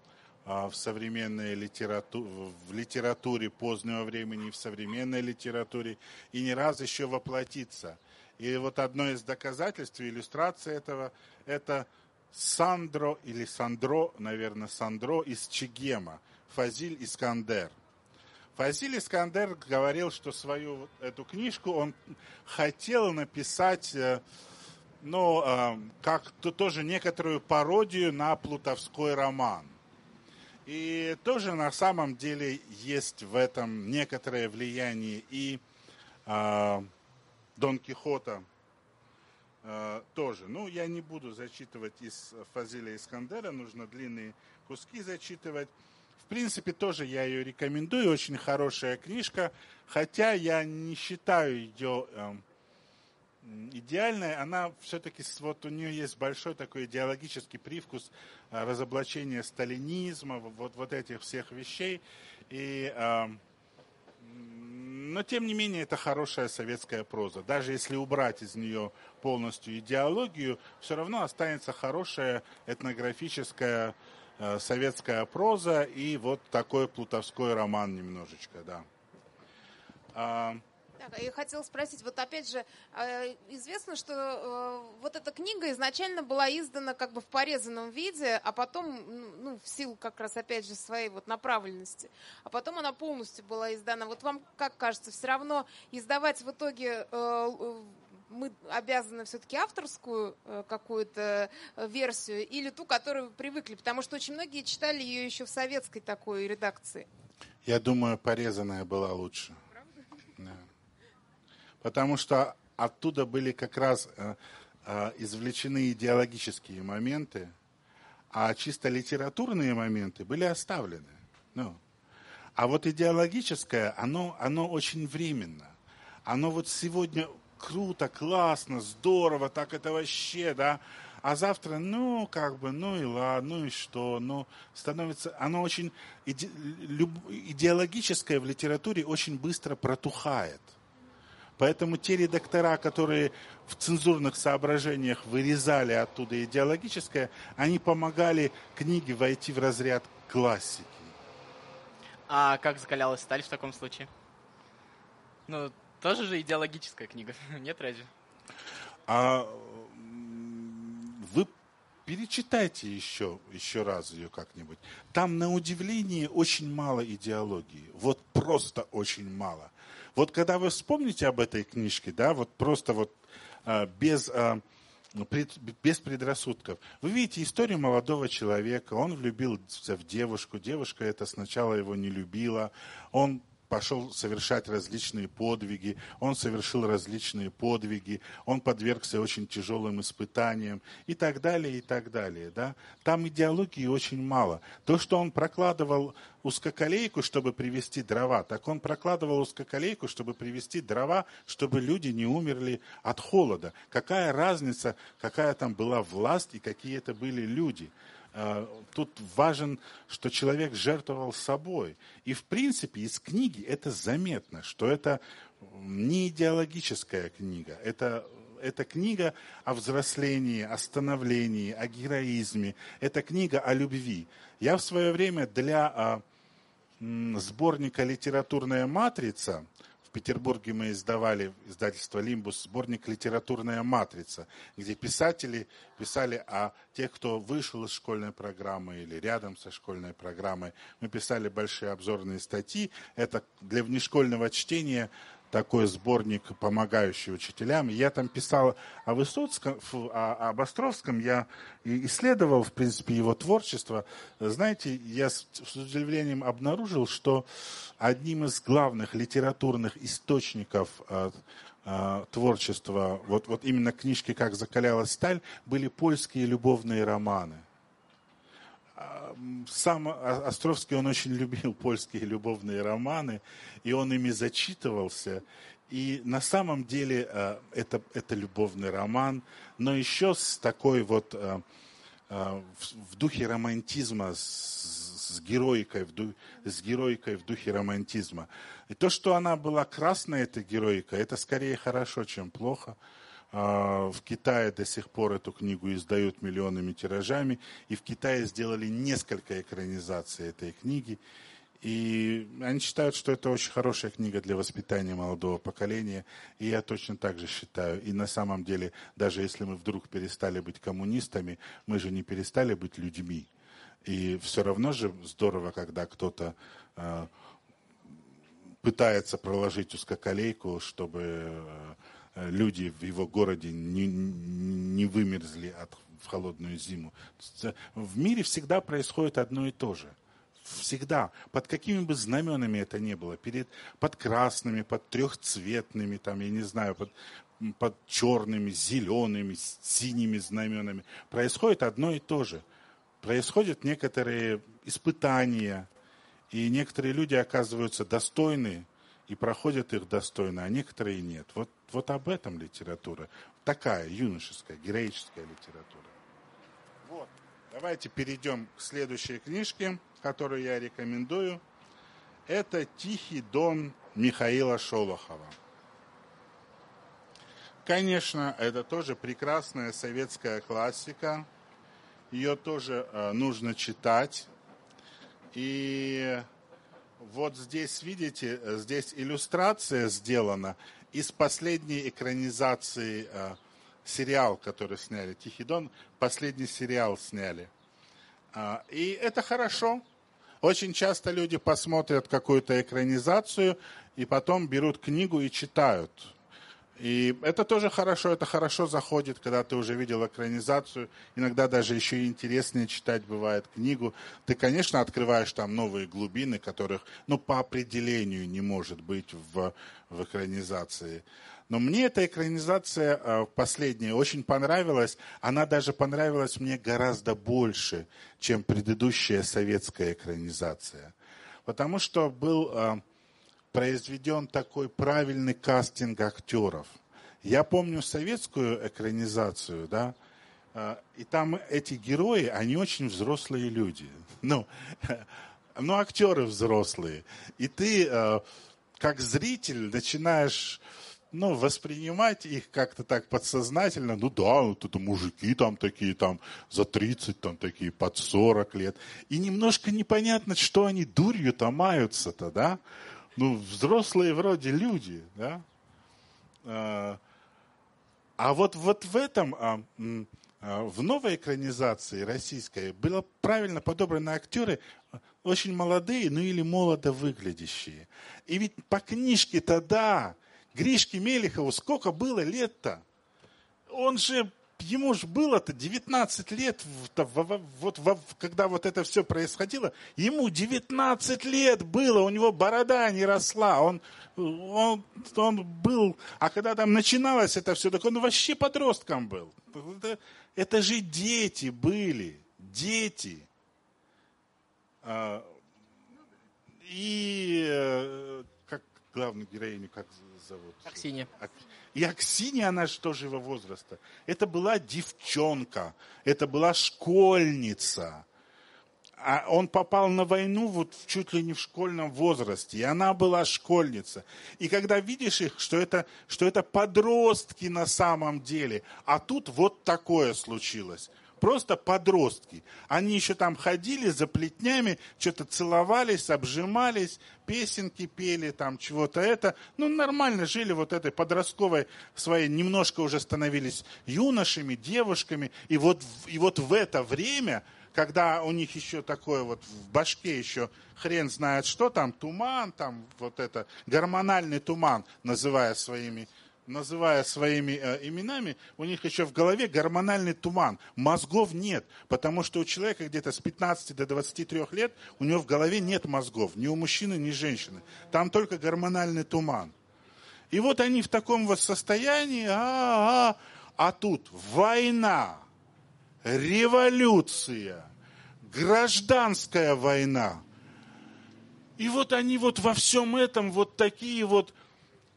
в современной литературе, в литературе позднего времени, в современной литературе, и не раз еще воплотиться. И вот одно из доказательств, иллюстрации этого, это Сандро или Сандро, наверное, Сандро из Чигема, Фазиль Искандер. Фазиль Искандер говорил, что свою эту книжку он хотел написать, э, ну, э, как -то тоже некоторую пародию на плутовской роман. И тоже на самом деле есть в этом некоторое влияние и э, Дон Кихота э, тоже. Ну, я не буду зачитывать из Фазиля Искандера, нужно длинные куски зачитывать. В принципе, тоже я ее рекомендую, очень хорошая книжка, хотя я не считаю ее э, эм, идеальная, она все-таки, вот у нее есть большой такой идеологический привкус а, разоблачения сталинизма, вот, вот этих всех вещей. И, э, но, тем не менее, это хорошая советская проза. Даже если убрать из нее полностью идеологию, все равно останется хорошая этнографическая э, советская проза и вот такой плутовской роман немножечко, да. Э, так, я хотела спросить, вот опять же, э, известно, что э, вот эта книга изначально была издана как бы в порезанном виде, а потом, ну, в силу как раз опять же своей вот направленности, а потом она полностью была издана. Вот вам как кажется, все равно издавать в итоге э, мы обязаны все-таки авторскую какую-то версию или ту, которую вы привыкли? Потому что очень многие читали ее еще в советской такой редакции. Я думаю, порезанная была лучше потому что оттуда были как раз э, э, извлечены идеологические моменты, а чисто литературные моменты были оставлены. Ну, а вот идеологическое, оно, оно очень временно. Оно вот сегодня круто, классно, здорово, так это вообще, да, а завтра, ну, как бы, ну и ладно, ну и что, ну, становится, оно очень, иде, люб, идеологическое в литературе очень быстро протухает – Поэтому те редактора, которые в цензурных соображениях вырезали оттуда идеологическое, они помогали книге войти в разряд классики. А как закалялась сталь в таком случае? Ну, тоже же идеологическая книга, нет разве? А вы перечитайте еще, еще раз ее как-нибудь. Там, на удивление, очень мало идеологии. Вот просто очень мало. Вот когда вы вспомните об этой книжке, да, вот просто вот а, без, а, без предрассудков. Вы видите историю молодого человека, он влюбился в девушку, девушка это сначала его не любила, он пошел совершать различные подвиги, он совершил различные подвиги, он подвергся очень тяжелым испытаниям и так далее, и так далее. Да? Там идеологии очень мало. То, что он прокладывал узкоколейку, чтобы привезти дрова, так он прокладывал узкоколейку, чтобы привезти дрова, чтобы люди не умерли от холода. Какая разница, какая там была власть и какие это были люди. А, тут важен, что человек жертвовал собой. И, в принципе, из книги это заметно, что это не идеологическая книга. Это, это книга о взрослении, о становлении, о героизме. Это книга о любви. Я в свое время для а, сборника «Литературная матрица» Петербурге мы издавали издательство «Лимбус» сборник «Литературная матрица», где писатели писали о тех, кто вышел из школьной программы или рядом со школьной программой. Мы писали большие обзорные статьи. Это для внешкольного чтения такой сборник, помогающий учителям. Я там писал о Высоцком, о, об Островском, я исследовал, в принципе, его творчество. Знаете, я с, с удивлением обнаружил, что одним из главных литературных источников э, э, творчества, вот, вот именно книжки «Как закалялась сталь», были польские любовные романы – сам Островский, он очень любил польские любовные романы, и он ими зачитывался. И на самом деле э, это, это любовный роман, но еще с такой вот э, э, в духе романтизма, с, с героикой, с героикой в духе романтизма. И то, что она была красная, эта героика, это скорее хорошо, чем плохо. А, в Китае до сих пор эту книгу издают миллионными тиражами, и в Китае сделали несколько экранизаций этой книги. И они считают, что это очень хорошая книга для воспитания молодого поколения, и я точно так же считаю. И на самом деле, даже если мы вдруг перестали быть коммунистами, мы же не перестали быть людьми. И все равно же здорово, когда кто-то э, пытается проложить узкоколейку, чтобы Э, люди в его городе не, не вымерзли от, в холодную зиму. Э, в мире всегда происходит одно и то же. Всегда. Под какими бы знаменами это ни было. Перед, под красными, под трехцветными, там, я не знаю, под, под черными, зелеными, синими знаменами. Происходит одно и то же. Происходят некоторые испытания, и некоторые люди оказываются достойны и проходят их достойно, а некоторые нет. Вот вот об этом литература. Такая юношеская, героическая литература. Вот. Давайте перейдем к следующей книжке, которую я рекомендую. Это «Тихий дон» Михаила Шолохова. Конечно, это тоже прекрасная советская классика. Ее тоже э, нужно читать. И вот здесь, видите, здесь иллюстрация сделана из последней экранизации э, сериал, который сняли, Тихий Дон, последний сериал сняли. А, и это хорошо. Очень часто люди посмотрят какую-то экранизацию и потом берут книгу и читают. И это тоже хорошо, это хорошо заходит, когда ты уже видел экранизацию. Иногда даже еще и интереснее читать бывает книгу. Ты, конечно, открываешь там новые глубины, которых, ну, по определению не может быть в, в экранизации. Но мне эта экранизация э, последняя очень понравилась. Она даже понравилась мне гораздо больше, чем предыдущая советская экранизация. Потому что был э, произведен такой правильный кастинг актеров. Я помню советскую экранизацию, да, а, и там эти герои, они очень взрослые люди. Ну, ну актеры взрослые. И ты, а, как зритель, начинаешь ну, воспринимать их как-то так подсознательно, ну да, вот это мужики там такие, там за 30, там такие под 40 лет. И немножко непонятно, что они дурью-то маются-то, да? Ну, взрослые вроде люди, да? А, а вот, вот в этом, а, а, в новой экранизации российской было правильно подобраны актеры, очень молодые, ну или молодо выглядящие. И ведь по книжке-то да, Гришке Мелехову сколько было лет-то? Он же, ему же было-то 19 лет, вот, когда вот это все происходило, ему 19 лет было, у него борода не росла, он, он, он был, а когда там начиналось это все, так он вообще подростком был. Это, это же дети были, дети. А, и э, как главную героиню, как зовут? Аксинья. И Аксинья, она же тоже его возраста. Это была девчонка, это была школьница. А он попал на войну вот чуть ли не в школьном возрасте, и она была школьница. И когда видишь их, что это, что это подростки на самом деле, а тут вот такое случилось просто подростки. Они еще там ходили за плетнями, что-то целовались, обжимались, песенки пели, там чего-то это. Ну, нормально жили вот этой подростковой своей, немножко уже становились юношами, девушками. И вот, и вот в это время, когда у них еще такое вот в башке еще хрен знает что там, туман, там вот это, гормональный туман, называя своими называя своими э, именами, у них еще в голове гормональный туман. Мозгов нет, потому что у человека где-то с 15 до 23 лет у него в голове нет мозгов, ни у мужчины, ни у женщины. Там только гормональный туман. И вот они в таком вот состоянии, а, -а, -а, тут война, революция, гражданская война. И вот они вот во всем этом вот такие вот,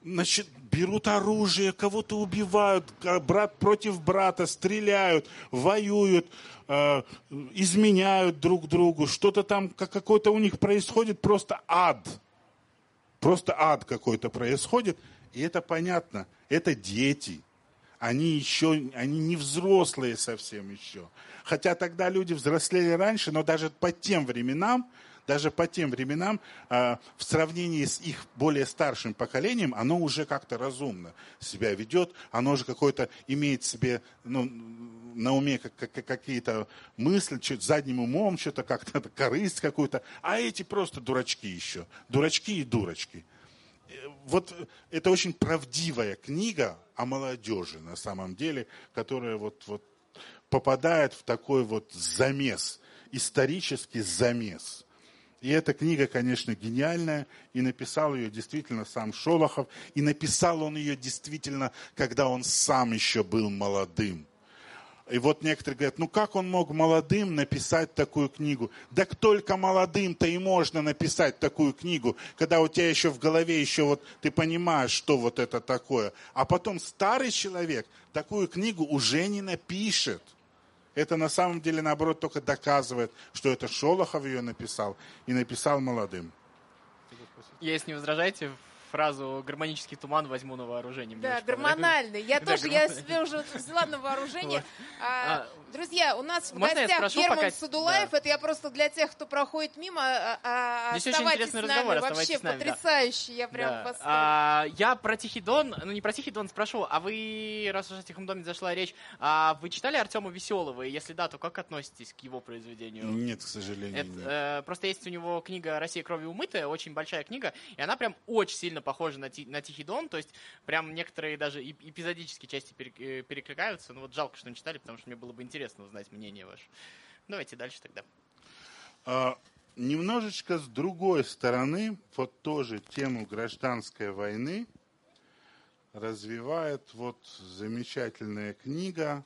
значит, берут оружие, кого-то убивают, брат против брата, стреляют, воюют, э, изменяют друг другу, что-то там, какой-то у них происходит просто ад. Просто ад какой-то происходит, и это понятно, это дети. Они еще, они не взрослые совсем еще. Хотя тогда люди взрослели раньше, но даже по тем временам даже по тем временам, а, в сравнении с их более старшим поколением, оно уже как-то разумно себя ведет, оно уже какое-то имеет себе ну, на уме какие-то мысли, что-то задним умом, что-то как-то корысть какую-то, а эти просто дурачки еще, дурачки и дурочки. Э, вот это очень правдивая книга о молодежи на самом деле, которая вот, вот попадает в такой вот замес, исторический замес. И эта книга, конечно, гениальная, и написал ее действительно сам Шолохов, и написал он ее действительно, когда он сам еще был молодым. И вот некоторые говорят, ну как он мог молодым написать такую книгу? Да только молодым-то и можно написать такую книгу, когда у тебя еще в голове еще вот ты понимаешь, что вот это такое. А потом старый человек такую книгу уже не напишет это на самом деле, наоборот, только доказывает, что это Шолохов ее написал и написал молодым. Если не возражаете, фразу «гармонический туман возьму на вооружение». Да, гормональный. Я тоже, я себе уже взяла на вооружение. А, а, друзья, у нас в гостях Герман. Садулаев. Да. Это я просто для тех, кто проходит мимо. А, Здесь очень интересный с нами. разговор. Вообще потрясающий. Я прям да. в а, Я про Тихий Дон, ну не про Тихий Дон спрошу, а вы, раз уже о Тихом Доме зашла речь, а вы читали Артема Веселого? Если да, то как относитесь к его произведению? Нет, к сожалению. Э, просто есть у него книга «Россия кровью умытая», очень большая книга, и она прям очень сильно похожа на, на Тихий Дон, то есть прям некоторые даже эпизодические части э, перекликаются. Ну вот жалко, что не читали, потому что мне было бы интересно узнать мнение ваше. Давайте дальше тогда. А, немножечко с другой стороны, вот тоже тему гражданской войны развивает вот замечательная книга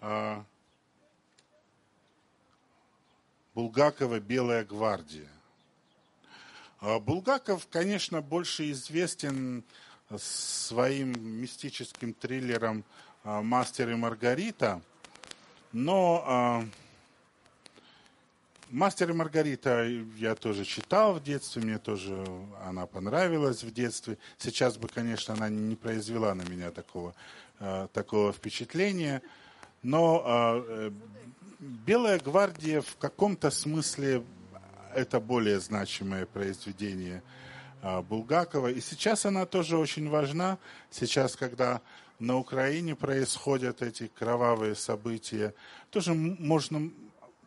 а, Булгакова «Белая гвардия». А Булгаков, конечно, больше известен своим мистическим триллером а, «Мастер и Маргарита», но Мастер и Маргарита я тоже читал в детстве, мне тоже она понравилась в детстве. Сейчас бы, конечно, она не произвела на меня такого, такого впечатления. Но э, Белая гвардия в каком-то смысле это более значимое произведение Булгакова. И сейчас она тоже очень важна. Сейчас, когда на Украине происходят эти кровавые события, тоже можно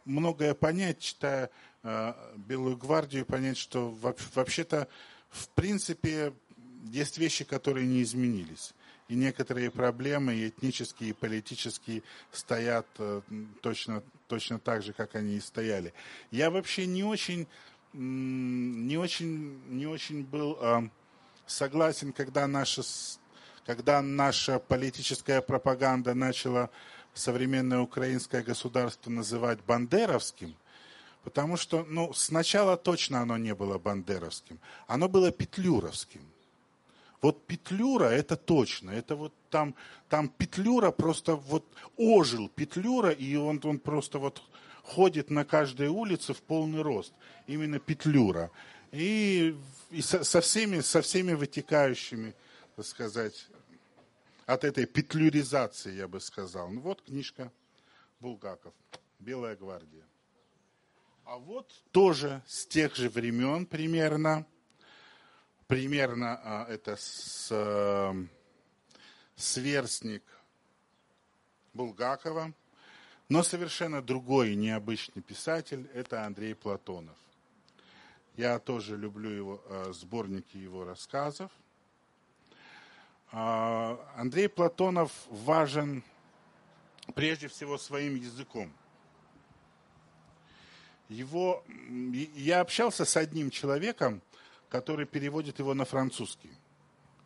многое понять, читая э, Белую гвардию, понять, что вообще-то в принципе есть вещи, которые не изменились. И некоторые проблемы, и этнические, и политические, стоят э, точно, точно так же, как они и стояли. Я вообще не очень, не очень, не очень был э, согласен, когда наша, когда наша политическая пропаганда начала современное украинское государство называть бандеровским, потому что, ну, сначала точно оно не было бандеровским, оно было петлюровским. Вот Петлюра, это точно, это вот там, там Петлюра просто вот ожил Петлюра, и он, он просто вот ходит на каждой улице в полный рост. Именно Петлюра. И, и со, со, всеми, со всеми вытекающими, так сказать, от этой петлюризации, я бы сказал. Ну вот книжка Булгаков «Белая гвардия». А вот тоже с тех же времен примерно, примерно а, это с, а, сверстник Булгакова, но совершенно другой необычный писатель – это Андрей Платонов. Я тоже люблю его а, сборники его рассказов – а, Андрей Платонов важен прежде всего своим языком. Его, я общался с одним человеком, который переводит его на французский.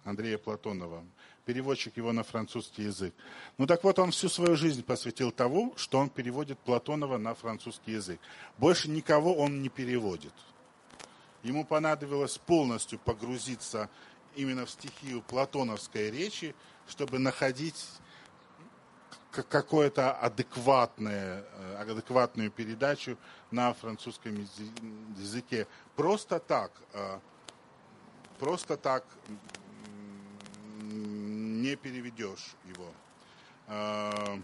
Андрея Платонова, переводчик его на французский язык. Ну так вот, он всю свою жизнь посвятил тому, что он переводит Платонова на французский язык. Больше никого он не переводит. Ему понадобилось полностью погрузиться именно в стихию платоновской речи, чтобы находить какое-то адекватное, э, адекватную передачу на французском языке. Просто так, э, просто так не переведешь его. Э,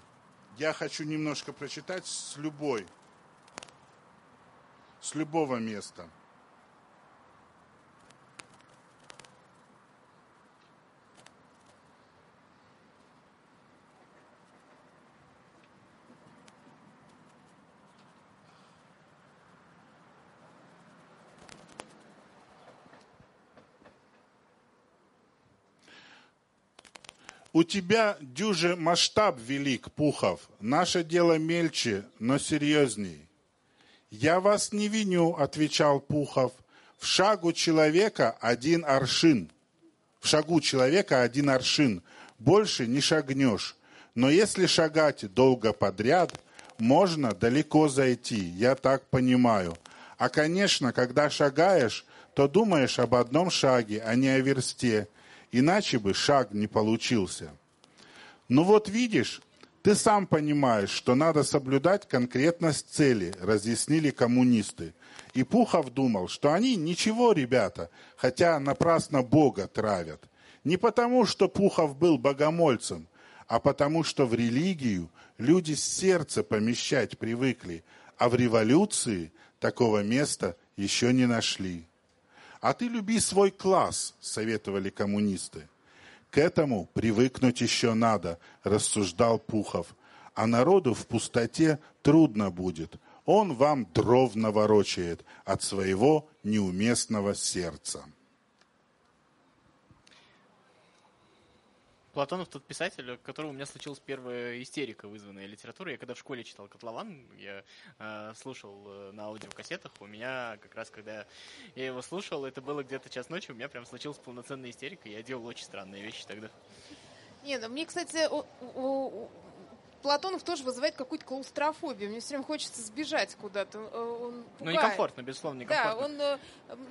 я хочу немножко прочитать с любой, с любого места. У тебя дюже масштаб велик, Пухов. Наше дело мельче, но серьезней. Я вас не виню, отвечал Пухов. В шагу человека один аршин. В шагу человека один аршин. Больше не шагнешь. Но если шагать долго подряд, можно далеко зайти, я так понимаю. А, конечно, когда шагаешь, то думаешь об одном шаге, а не о версте. Иначе бы шаг не получился. Ну вот видишь, ты сам понимаешь, что надо соблюдать конкретность цели, разъяснили коммунисты. И Пухов думал, что они ничего, ребята, хотя напрасно Бога травят. Не потому, что Пухов был богомольцем, а потому, что в религию люди с сердца помещать привыкли, а в революции такого места еще не нашли. А ты люби свой класс, советовали коммунисты. К этому привыкнуть еще надо, рассуждал Пухов. А народу в пустоте трудно будет. Он вам дров наворочает от своего неуместного сердца. Платонов тот писатель, у которого у меня случилась первая истерика, вызванная литературой. Я когда в школе читал «Котлован», я э, слушал э, на аудиокассетах. У меня как раз, когда я его слушал, это было где-то час ночи, у меня прям случилась полноценная истерика. Я делал очень странные вещи тогда. Нет, ну, мне, кстати, у, у, Платонов тоже вызывает какую-то клаустрофобию. Мне все время хочется сбежать куда-то. Э, он ну, некомфортно, безусловно, некомфортно. Да, он, э,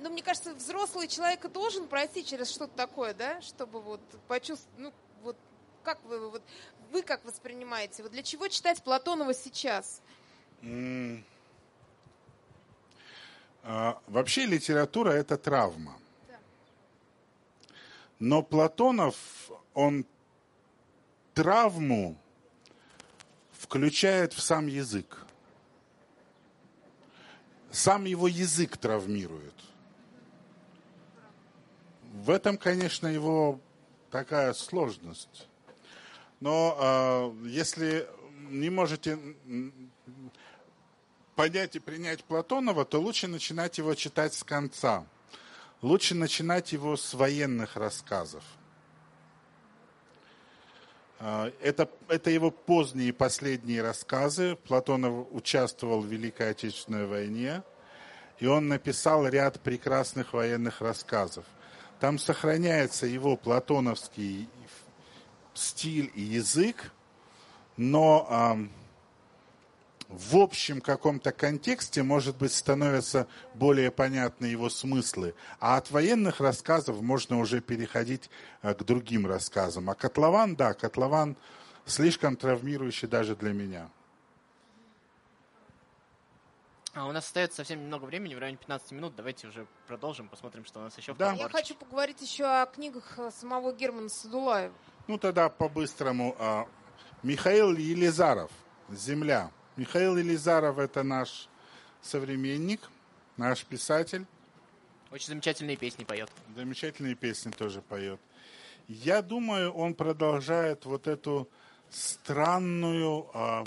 ну, мне кажется, взрослый человек должен пройти через что-то такое, да, чтобы вот почувствовать, ну, вот как вы, вот, вы как воспринимаете? Вот для чего читать Платонова сейчас? А, вообще литература это травма. Но Платонов, он травму включает в сам язык. Сам его язык травмирует. В этом, конечно, его такая сложность. Но э, если не можете понять и принять Платонова, то лучше начинать его читать с конца. Лучше начинать его с военных рассказов. А, это, это его поздние последние рассказы. Платонов участвовал в Великой Отечественной войне, и он написал ряд прекрасных военных рассказов. Там сохраняется его платоновский стиль и язык, но в общем каком-то контексте, может быть, становятся более понятны его смыслы. А от военных рассказов можно уже переходить э, к другим рассказам. А котлован, да, котлован слишком травмирующий даже для меня. А у нас остается совсем немного времени, в районе 15 минут. Давайте уже продолжим, посмотрим, что у нас еще да. в Я хочу поговорить еще о книгах э, самого Германа Садулаева. Ну, тогда по-быстрому. А, Михаил Елизаров «Земля». Михаил Елизаров – это наш современник, наш писатель. Очень замечательные песни поет. Замечательные песни тоже поет. Я думаю, он продолжает вот эту странную а,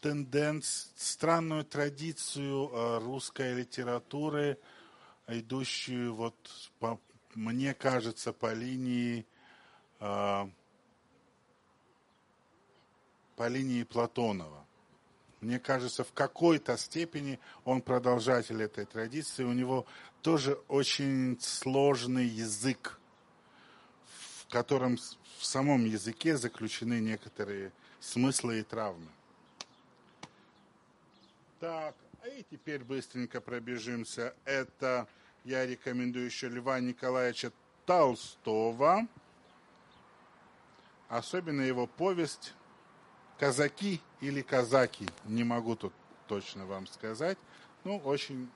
тенденцию, странную традицию а, русской литературы, идущую вот, по, мне кажется, по линии а, по линии Платонова. Мне кажется, в какой-то степени он продолжатель этой традиции. У него тоже очень сложный язык, в котором в самом языке заключены некоторые смыслы и травмы. Так, а и теперь быстренько пробежимся. Это я рекомендую еще Льва Николаевича Толстого. Особенно его повесть казаки или казаки, не могу тут точно вам сказать. Ну, очень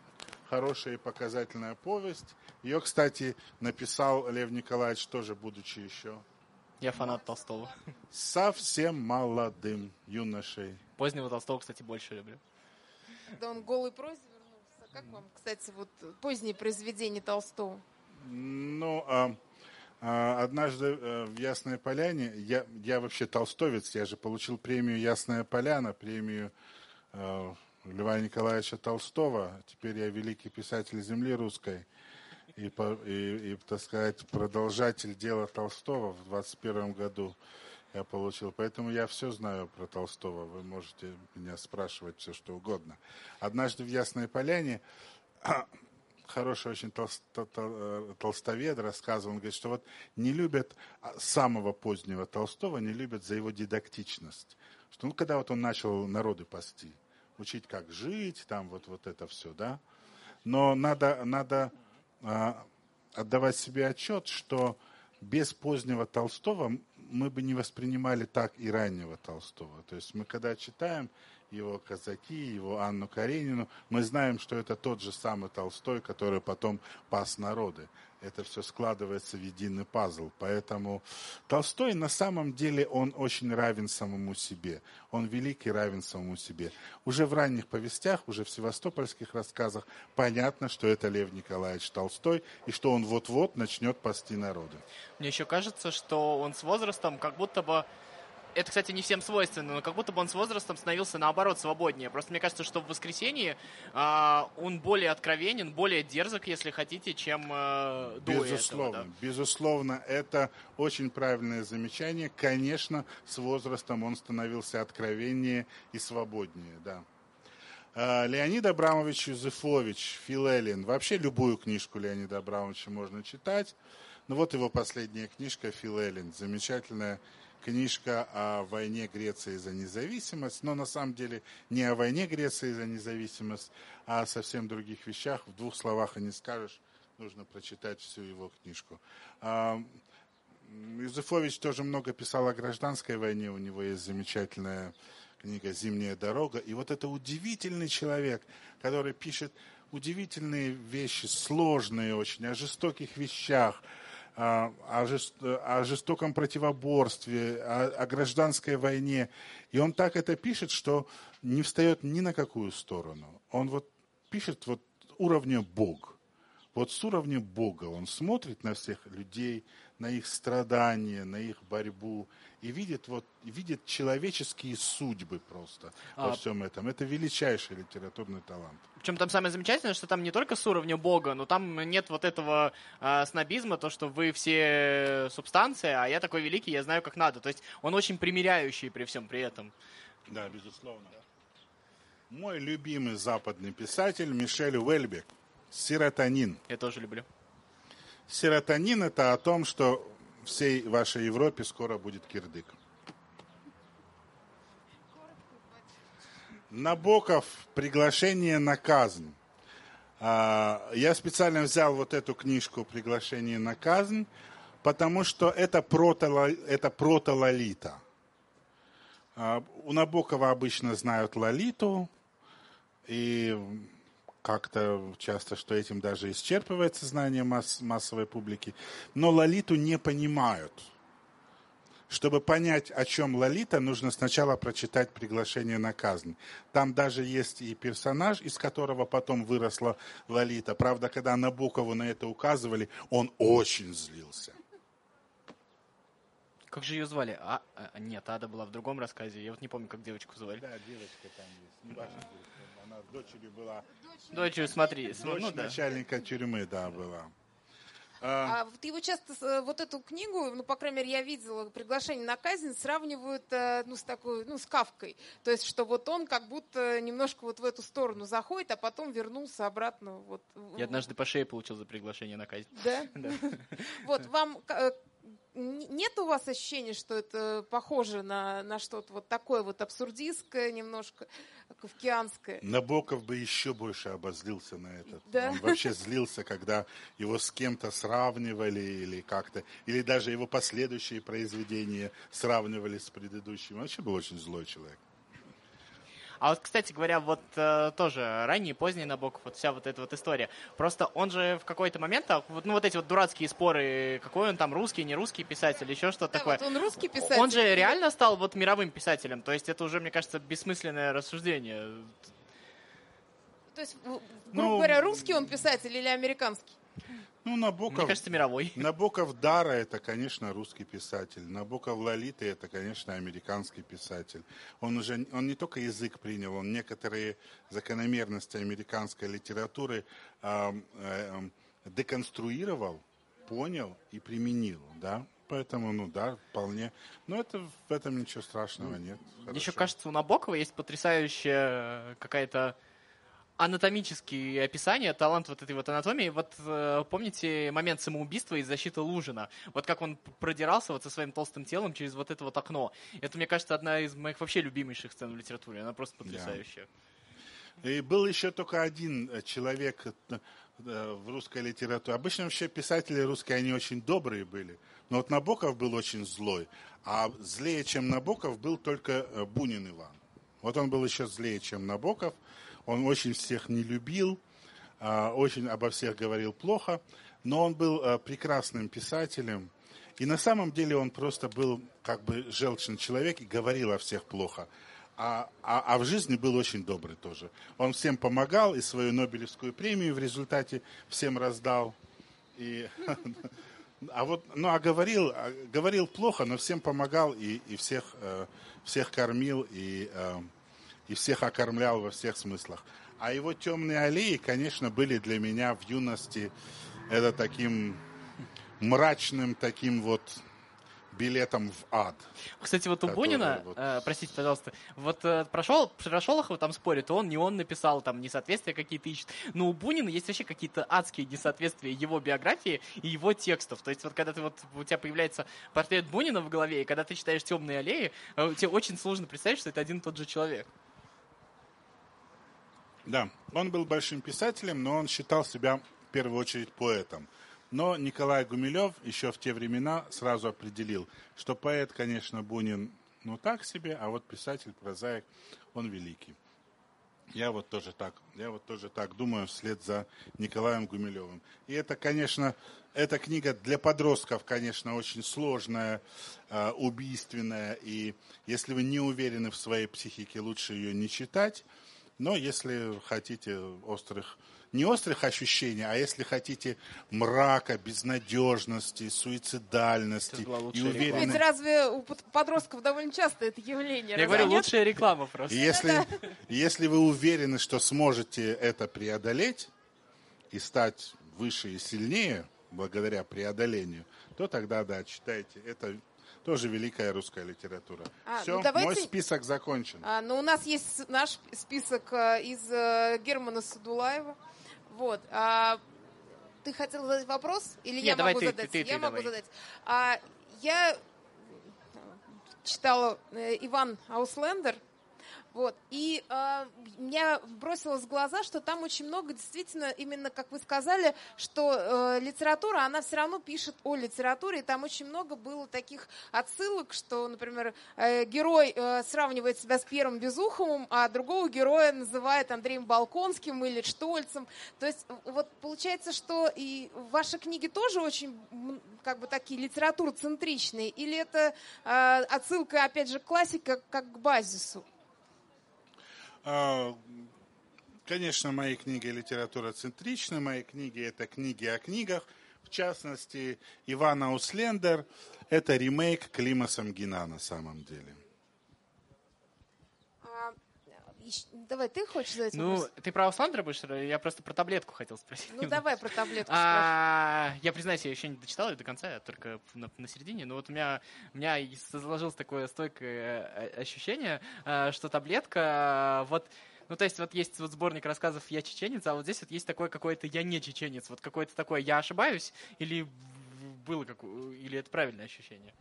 хорошая и показательная повесть. Ее, кстати, написал Лев Николаевич тоже, будучи еще... Я фанат Толстого. Совсем молодым юношей. Позднего Толстого, кстати, больше люблю. Да он голый прозе вернулся. Как вам, кстати, вот поздние произведения Толстого? Ну, а, а, однажды э, в Ясной Поляне, я, я вообще толстовец, я же получил премию Ясная Поляна, премию э, Льва Николаевича Толстого. Теперь я великий писатель земли русской и, и, и так сказать, продолжатель дела Толстого в 21 году я получил. Поэтому я все знаю про Толстого. Вы можете меня спрашивать все, что угодно. Однажды в Ясной Поляне хороший очень э, толстовед рассказывал, он говорит, что вот не любят а, самого позднего Толстого, не любят за его дидактичность. Что, ну, когда вот он начал народы пасти, учить, как жить, там вот, вот это все, да. Но надо, надо а, отдавать себе отчет, что без позднего Толстого мы бы не воспринимали так и раннего Толстого. То есть мы когда читаем, его казаки, его Анну Каренину, мы знаем, что это тот же самый Толстой, который потом пас народы. Это все складывается в единый пазл. Поэтому Толстой на самом деле он очень равен самому себе. Он великий равен самому себе. Уже в ранних повестях, уже в севастопольских рассказах понятно, что это Лев Николаевич Толстой и что он вот-вот начнет пасти народы. Мне еще кажется, что он с возрастом как будто бы это, кстати, не всем свойственно, но как будто бы он с возрастом становился наоборот свободнее. Просто мне кажется, что в воскресенье э, он более откровенен, более дерзок, если хотите, чем э, до безусловно, этого. Да. Безусловно, это очень правильное замечание. Конечно, с возрастом он становился откровеннее и свободнее, да. А, Леонид Абрамович Юзефович, Филелин. Вообще любую книжку Леонида Абрамовича можно читать. Ну вот его последняя книжка Филелин. Замечательная книжка о войне Греции за независимость, но на самом деле не о войне Греции за независимость, а о совсем других вещах. В двух словах и не скажешь, нужно прочитать всю его книжку. А, Юзефович тоже много писал о гражданской войне, у него есть замечательная книга «Зимняя дорога». И вот это удивительный человек, который пишет удивительные вещи, сложные очень, о жестоких вещах, о, о, жест, о жестоком противоборстве, о, о гражданской войне. И он так это пишет, что не встает ни на какую сторону. Он вот пишет вот уровня Бог. Вот с уровня Бога он смотрит на всех людей, на их страдания, на их борьбу и видит, вот, видит человеческие судьбы просто а... во всем этом. Это величайший литературный талант. Причем там самое замечательное, что там не только с уровня Бога, но там нет вот этого э, снобизма, то, что вы все субстанции, а я такой великий, я знаю, как надо. То есть он очень примиряющий при всем при этом. Да, безусловно. Мой любимый западный писатель Мишель Уэльбек «Серотонин». Я тоже люблю. Серотонин – это о том, что всей вашей Европе скоро будет кирдык. Набоков «Приглашение на казнь». А, я специально взял вот эту книжку «Приглашение на казнь», потому что это прото, это прото-лолита. А, у Набокова обычно знают лолиту, и как-то часто, что этим даже исчерпывается знание масс, массовой публики, но Лолиту не понимают. Чтобы понять, о чем Лолита, нужно сначала прочитать приглашение на казнь. Там даже есть и персонаж, из которого потом выросла Лолита. Правда, когда Набокову на это указывали, он очень злился. Как же ее звали? А, а, нет, Ада была в другом рассказе. Я вот не помню, как девочку звали. Да, девочка там есть. Не важно, она дочерью была Дочерью, смотри. Дочь ну, да. начальника тюрьмы, да, была. А, а вот его часто, э, вот эту книгу, ну, по крайней мере, я видела, приглашение на казнь, сравнивают, э, ну, с такой, ну, с Кавкой. То есть, что вот он как будто немножко вот в эту сторону заходит, а потом вернулся обратно. Вот. Я однажды по шее получил за приглашение на казнь. Да? Да. Вот, вам э, нет у вас ощущения, что это похоже на, на что-то вот такое вот абсурдистское немножко, кавкианское? Набоков бы еще больше обозлился на это. Да? Он вообще злился, когда его с кем-то сравнивали или как-то, или даже его последующие произведения сравнивали с предыдущим. Он вообще был очень злой человек. А вот, кстати говоря, вот э, тоже ранний, поздний Набоков, вот вся вот эта вот история. Просто он же в какой-то момент, а, ну вот эти вот дурацкие споры, какой он там русский, не русский писатель, еще что-то да, такое. Вот он русский писатель. Он же реально стал вот мировым писателем, то есть это уже, мне кажется, бессмысленное рассуждение. То есть, грубо ну, говоря, русский он писатель или американский? Ну, Набоков... Мне кажется, мировой. Набоков Дара – это, конечно, русский писатель. Набоков Лолита – это, конечно, американский писатель. Он уже он не только язык принял, он некоторые закономерности американской литературы э, э, деконструировал, понял и применил, да. Поэтому, ну да, вполне. Но это, в этом ничего страшного нет. Хорошо. Еще кажется, у Набокова есть потрясающая какая-то анатомические описания, талант вот этой вот анатомии. Вот э, помните момент самоубийства из защиты Лужина? Вот как он продирался вот со своим толстым телом через вот это вот окно. Это, мне кажется, одна из моих вообще любимейших сцен в литературе. Она просто потрясающая. Да. И был еще только один э, человек э, в русской литературе. Обычно вообще писатели русские, они очень добрые были. Но вот Набоков был очень злой. А злее, чем Набоков, был только Бунин Иван. Вот он был еще злее, чем Набоков. Он очень всех не любил, а, очень обо всех говорил плохо, но он был а, прекрасным писателем. И на самом деле он просто был как бы желчный человек и говорил о всех плохо. А, а, а в жизни был очень добрый тоже. Он всем помогал и свою Нобелевскую премию в результате всем раздал. И, а вот, ну, а говорил, а говорил плохо, но всем помогал и, и всех, э, всех кормил и э, и всех окормлял во всех смыслах. А его темные аллеи, конечно, были для меня в юности это таким мрачным таким вот билетом в ад. Кстати, вот у Бунина, вот... э, простите, пожалуйста, вот э, прошел, про Шолохова там спорит, он не он написал, там несоответствия какие-то ищет. Но у Бунина есть вообще какие-то адские несоответствия его биографии и его текстов. То есть вот когда ты вот у тебя появляется портрет Бунина в голове, и когда ты читаешь «Темные аллеи», э, тебе очень сложно представить, что это один и тот же человек. Да, он был большим писателем, но он считал себя в первую очередь поэтом. Но Николай Гумилев еще в те времена сразу определил, что поэт, конечно, Бунин, ну так себе, а вот писатель, прозаик, он великий. Я вот тоже так, я вот тоже так думаю вслед за Николаем Гумилевым. И это, конечно, эта книга для подростков, конечно, очень сложная, э, убийственная. И если вы не уверены в своей психике, лучше ее не читать. Но если хотите острых, не острых ощущений, а если хотите мрака, безнадежности, суицидальности и лучшая Ведь уверенности. разве у под- подростков довольно часто это явление? Я разве говорю, нет? лучшая реклама просто. Если, если вы уверены, что сможете это преодолеть и стать выше и сильнее благодаря преодолению, то тогда, да, читайте. Это тоже великая русская литература. А, Все, ну давайте- мой список закончен. А, но у нас есть наш список а, из э, Германа Садулаева. Вот. А, ты хотел задать вопрос? Или Нет, я давай могу ты, задать? ты, ты, я ты могу давай. задать. А, я читала э, Иван Ауслендер. Вот. И э, меня бросилось в глаза, что там очень много действительно, именно как вы сказали, что э, литература, она все равно пишет о литературе, и там очень много было таких отсылок, что, например, э, герой э, сравнивает себя с Первым Безуховым, а другого героя называет Андреем Балконским или Штольцем. То есть в- вот получается, что и ваши книги тоже очень как бы такие литературоцентричные, или это э, отсылка, опять же, к классике как к базису? А, Конечно, мои книги литература центричны, мои книги это книги о книгах. В частности, Иван Ауслендер – это ремейк Клима Самгина на самом деле. А, ищ- давай, ты хочешь задать Ну, вопрос? ты про Аусландера будешь? Я просто про таблетку хотел спросить. Ну, давай про таблетку. А, я признаюсь, я еще не дочитал ее до конца, я только на, на середине. Но вот у меня, у меня сложилось такое стойкое э, ощущение, э, что таблетка, э, вот, ну то есть вот есть вот сборник рассказов «Я чеченец», а вот здесь вот есть такое какое-то «Я не чеченец», вот какое-то такое «Я ошибаюсь» или было как, или это правильное ощущение?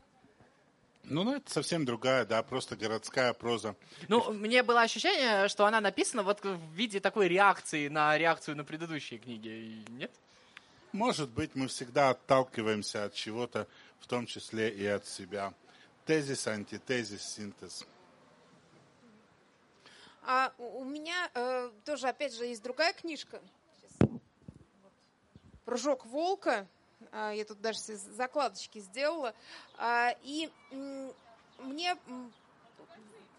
Ну, ну, это совсем другая, да, просто городская проза. Ну, мне было ощущение, что она написана вот в виде такой реакции на реакцию на предыдущие книги, нет? Может быть, мы всегда отталкиваемся от чего-то, в том числе и от себя. Тезис, антитезис, синтез. А у меня э, тоже, опять же, есть другая книжка. Сейчас. Прыжок волка. А, я тут даже себе закладочки сделала. А, и мне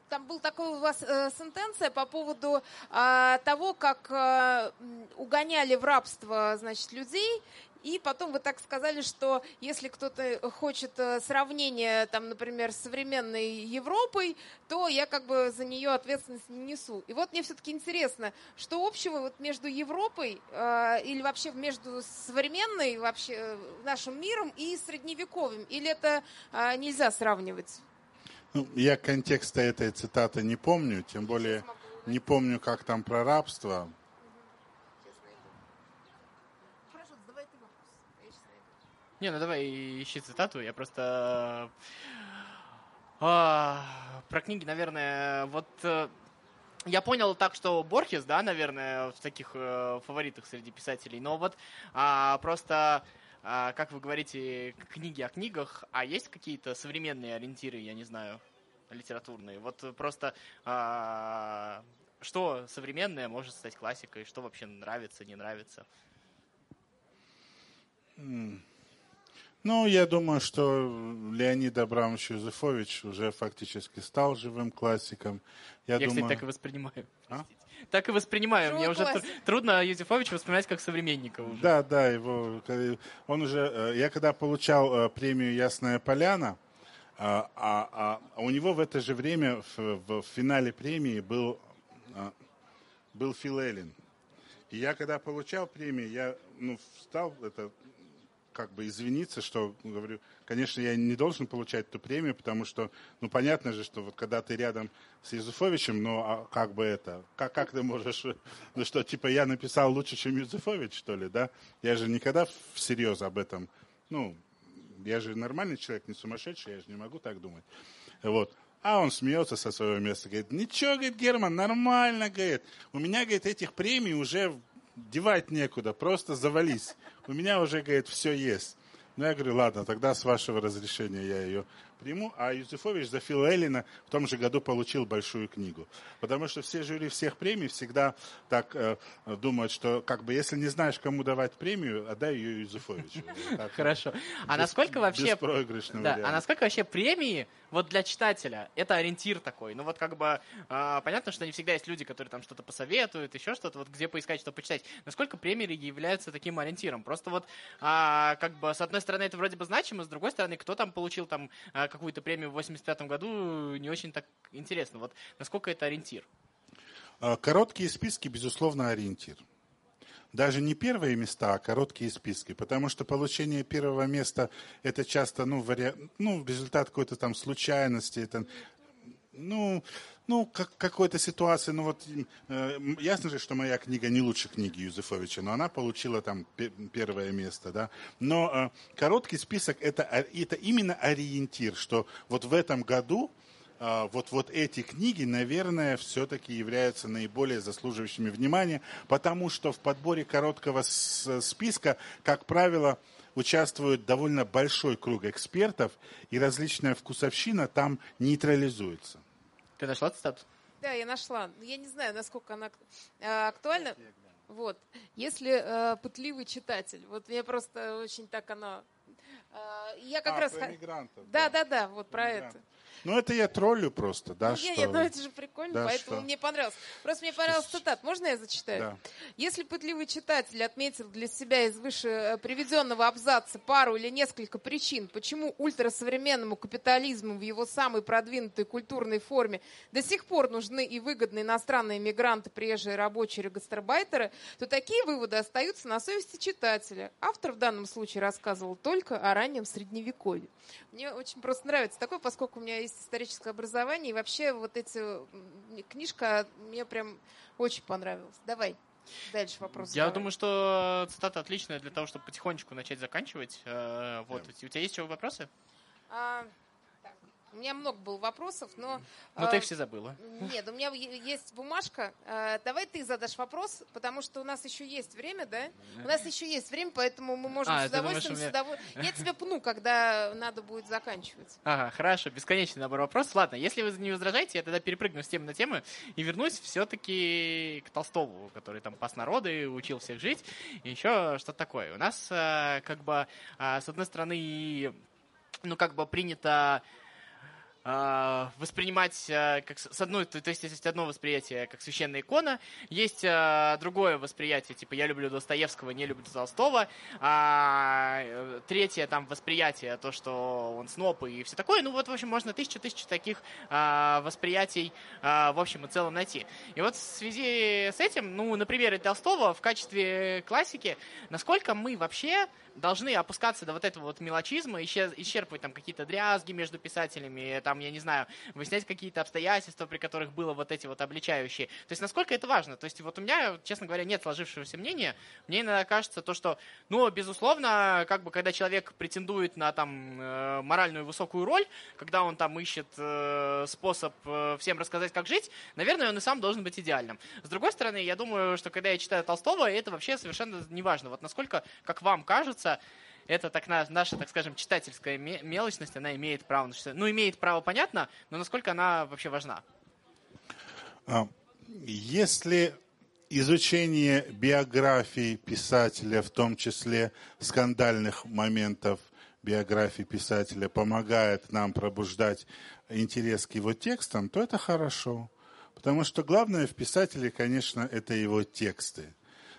там был такой у вас э, сентенция по поводу а, того, как э, угоняли в рабство, значит, людей. И потом вы так сказали, что если кто-то хочет э, сравнения, там, например, с современной Европой, то я как бы за нее ответственность не несу. И вот мне все-таки интересно, что общего вот между Европой э, или вообще между современной вообще э, нашим миром и средневековым? Или это э, нельзя сравнивать? Ну, я контекста этой цитаты не помню, тем более не помню, как там про рабство. Сейчас найду. Хорошо, задавай ты вопрос. Я сейчас найду. Не, ну давай ищи цитату, я просто... а, про книги, наверное, вот... э, Я понял так, что Борхес, да, наверное, в таких э, фаворитах среди писателей, но вот а, просто, а, как вы говорите, книги о книгах, а есть какие-то современные ориентиры, я не знаю, литературные? Вот просто а, что современное может стать классикой, что вообще нравится, не нравится? Ну, я думаю, что Леонид Абрамович Юзефович уже фактически стал живым классиком. Я, Я, думаю, кстати, так и воспринимаю. А? Так и воспринимаю. Живой Мне уже тр- классик. трудно Юзефовича воспринимать как современника уже. Да, да, его, э, он уже, э, я когда получал э, премию «Ясная поляна», а, а- а у него в это же время в, в- финале премии был, был Фил Эллин. И я когда получал премию, я ну, встал, это как бы извиниться, что говорю, конечно, я не должен получать эту премию, потому что, ну, понятно же, что вот когда ты рядом с Юзефовичем, ну, а как бы это, как, как ты можешь, ну что, типа, я написал лучше, чем Юзефович, что ли, да? Я же никогда всерьез об этом, ну, я же нормальный человек, не сумасшедший, я же не могу так думать. Вот. А он смеется со своего места, говорит, ничего, говорит, Герман, нормально, говорит. У меня, говорит, этих премий уже девать некуда, просто завались. У меня уже, говорит, все есть. Ну, я говорю, ладно, тогда с вашего разрешения я ее приму. А Юзефович за Фила Эллина в том же году получил большую книгу. Потому что все жюри всех премий всегда так э, думают, что как бы если не знаешь, кому давать премию, отдай ее Юзефовичу. Хорошо. А насколько вообще... Да, а насколько вообще премии вот для читателя это ориентир такой? Ну вот как бы а, понятно, что не всегда есть люди, которые там что-то посоветуют, еще что-то, вот где поискать, что почитать. Насколько премии являются таким ориентиром? Просто вот а, как бы с одной стороны это вроде бы значимо, с другой стороны, кто там получил там а, какую-то премию в 85 году, не очень так интересно. Вот насколько это ориентир? А, Короткие списки, безусловно, ориентир. Даже не первые места, а короткие списки. Потому что получение первого места это часто ну, вари... ну, результат какой-то там случайности. Это, ну, ну, как, какой-то ситуации. Ну, вот э, ясно же, что моя книга не лучше книги Юзефовича, но она получила там пе- первое место, да. Но э, короткий список это, это именно ориентир, что вот в этом году а, вот, вот эти книги, наверное, все-таки являются наиболее заслуживающими внимания, потому что в подборе короткого с- списка, как правило, участвует довольно большой круг экспертов, и различная вкусовщина там нейтрализуется. Ты нашла цитату? Да, я нашла. Я не знаю, насколько она э, актуальна. Вот. Если э, пытливый читатель, вот мне просто очень так она... э, я как А, раз... про Да, да. да, да, вот про это. Ну, это я троллю просто, да, Ну, что... не, не, ну это же прикольно, Да, поэтому что? мне понравилось. Просто мне понравился цитат. Можно я зачитаю? Да. Если пытливый читатель отметил для себя из выше э, приведенного абзаца пару или несколько причин, почему ультрасовременному капитализму в его самой продвинутой культурной форме до сих пор нужны и выгодны иностранные мигранты, приезжие рабочие или гастарбайтеры, то такие выводы остаются на совести читателя. Автор в данном случае рассказывал только о раннем средневековье. Мне очень просто нравится такое, поскольку у меня есть историческое образование, и вообще вот эти книжка мне прям очень понравилась. Давай. Дальше вопрос. Я задавай. думаю, что цитата отличная для того, чтобы потихонечку начать заканчивать. Э, Вот. У тебя есть еще вопросы? А, у меня много было вопросов, но... Ну, а, ты их все забыла. Нет, у меня есть бумажка. А, давай ты задашь вопрос, потому что у нас еще есть время, да? У нас еще есть время, поэтому мы можем А, с ты думаешь, удовольствием... у с меня- удовольствием- Я тебя пну, когда надо будет заканчивать. Ага, хорошо, бесконечный набор вопросов. Ладно, если вы не возражаете, я тогда перепрыгну с темы на тему и вернусь все-таки к Толстову, который там пас народы, учил всех жить, и еще что-то такое. У нас э, как бы, э, с одной стороны, ну, как бы принято э, воспринимать э, как с одной, то, есть есть одно восприятие как священная икона, есть э, другое восприятие, типа я люблю Достоевского, не люблю Толстого, а э, третье там восприятие, то, что он сноп и все такое, ну вот, в общем, можно тысячу-тысячу таких восприятий в общем и целом найти. И вот в связи с этим, ну, на примере Толстого в качестве классики, насколько мы вообще должны опускаться до вот этого вот мелочизма, исчерпывать там какие-то дрязги между писателями, там, я не знаю, выяснять какие-то обстоятельства, при которых было вот эти вот обличающие. То есть, насколько это важно? То есть, вот у меня, честно говоря, нет сложившегося мнения. Мне иногда кажется то, что, ну, безусловно, как бы, когда человек претендует на там э, моральную высокую роль, когда он там ищет э, способ э, всем рассказать, как жить, наверное, он и сам должен быть идеальным. С другой стороны, я думаю, что когда я читаю Толстого, это вообще совершенно не важно. Вот насколько, как вам кажется, это так на- наша, так скажем, читательская ме- мелочность, она имеет право, на ну, имеет право, понятно, но насколько она вообще важна? А, Если изучение биографий писателя, в том числе скандальных моментов биографии писателя, помогает нам пробуждать интерес к его текстам, то это хорошо. Потому что главное в писателе, конечно, это его тексты.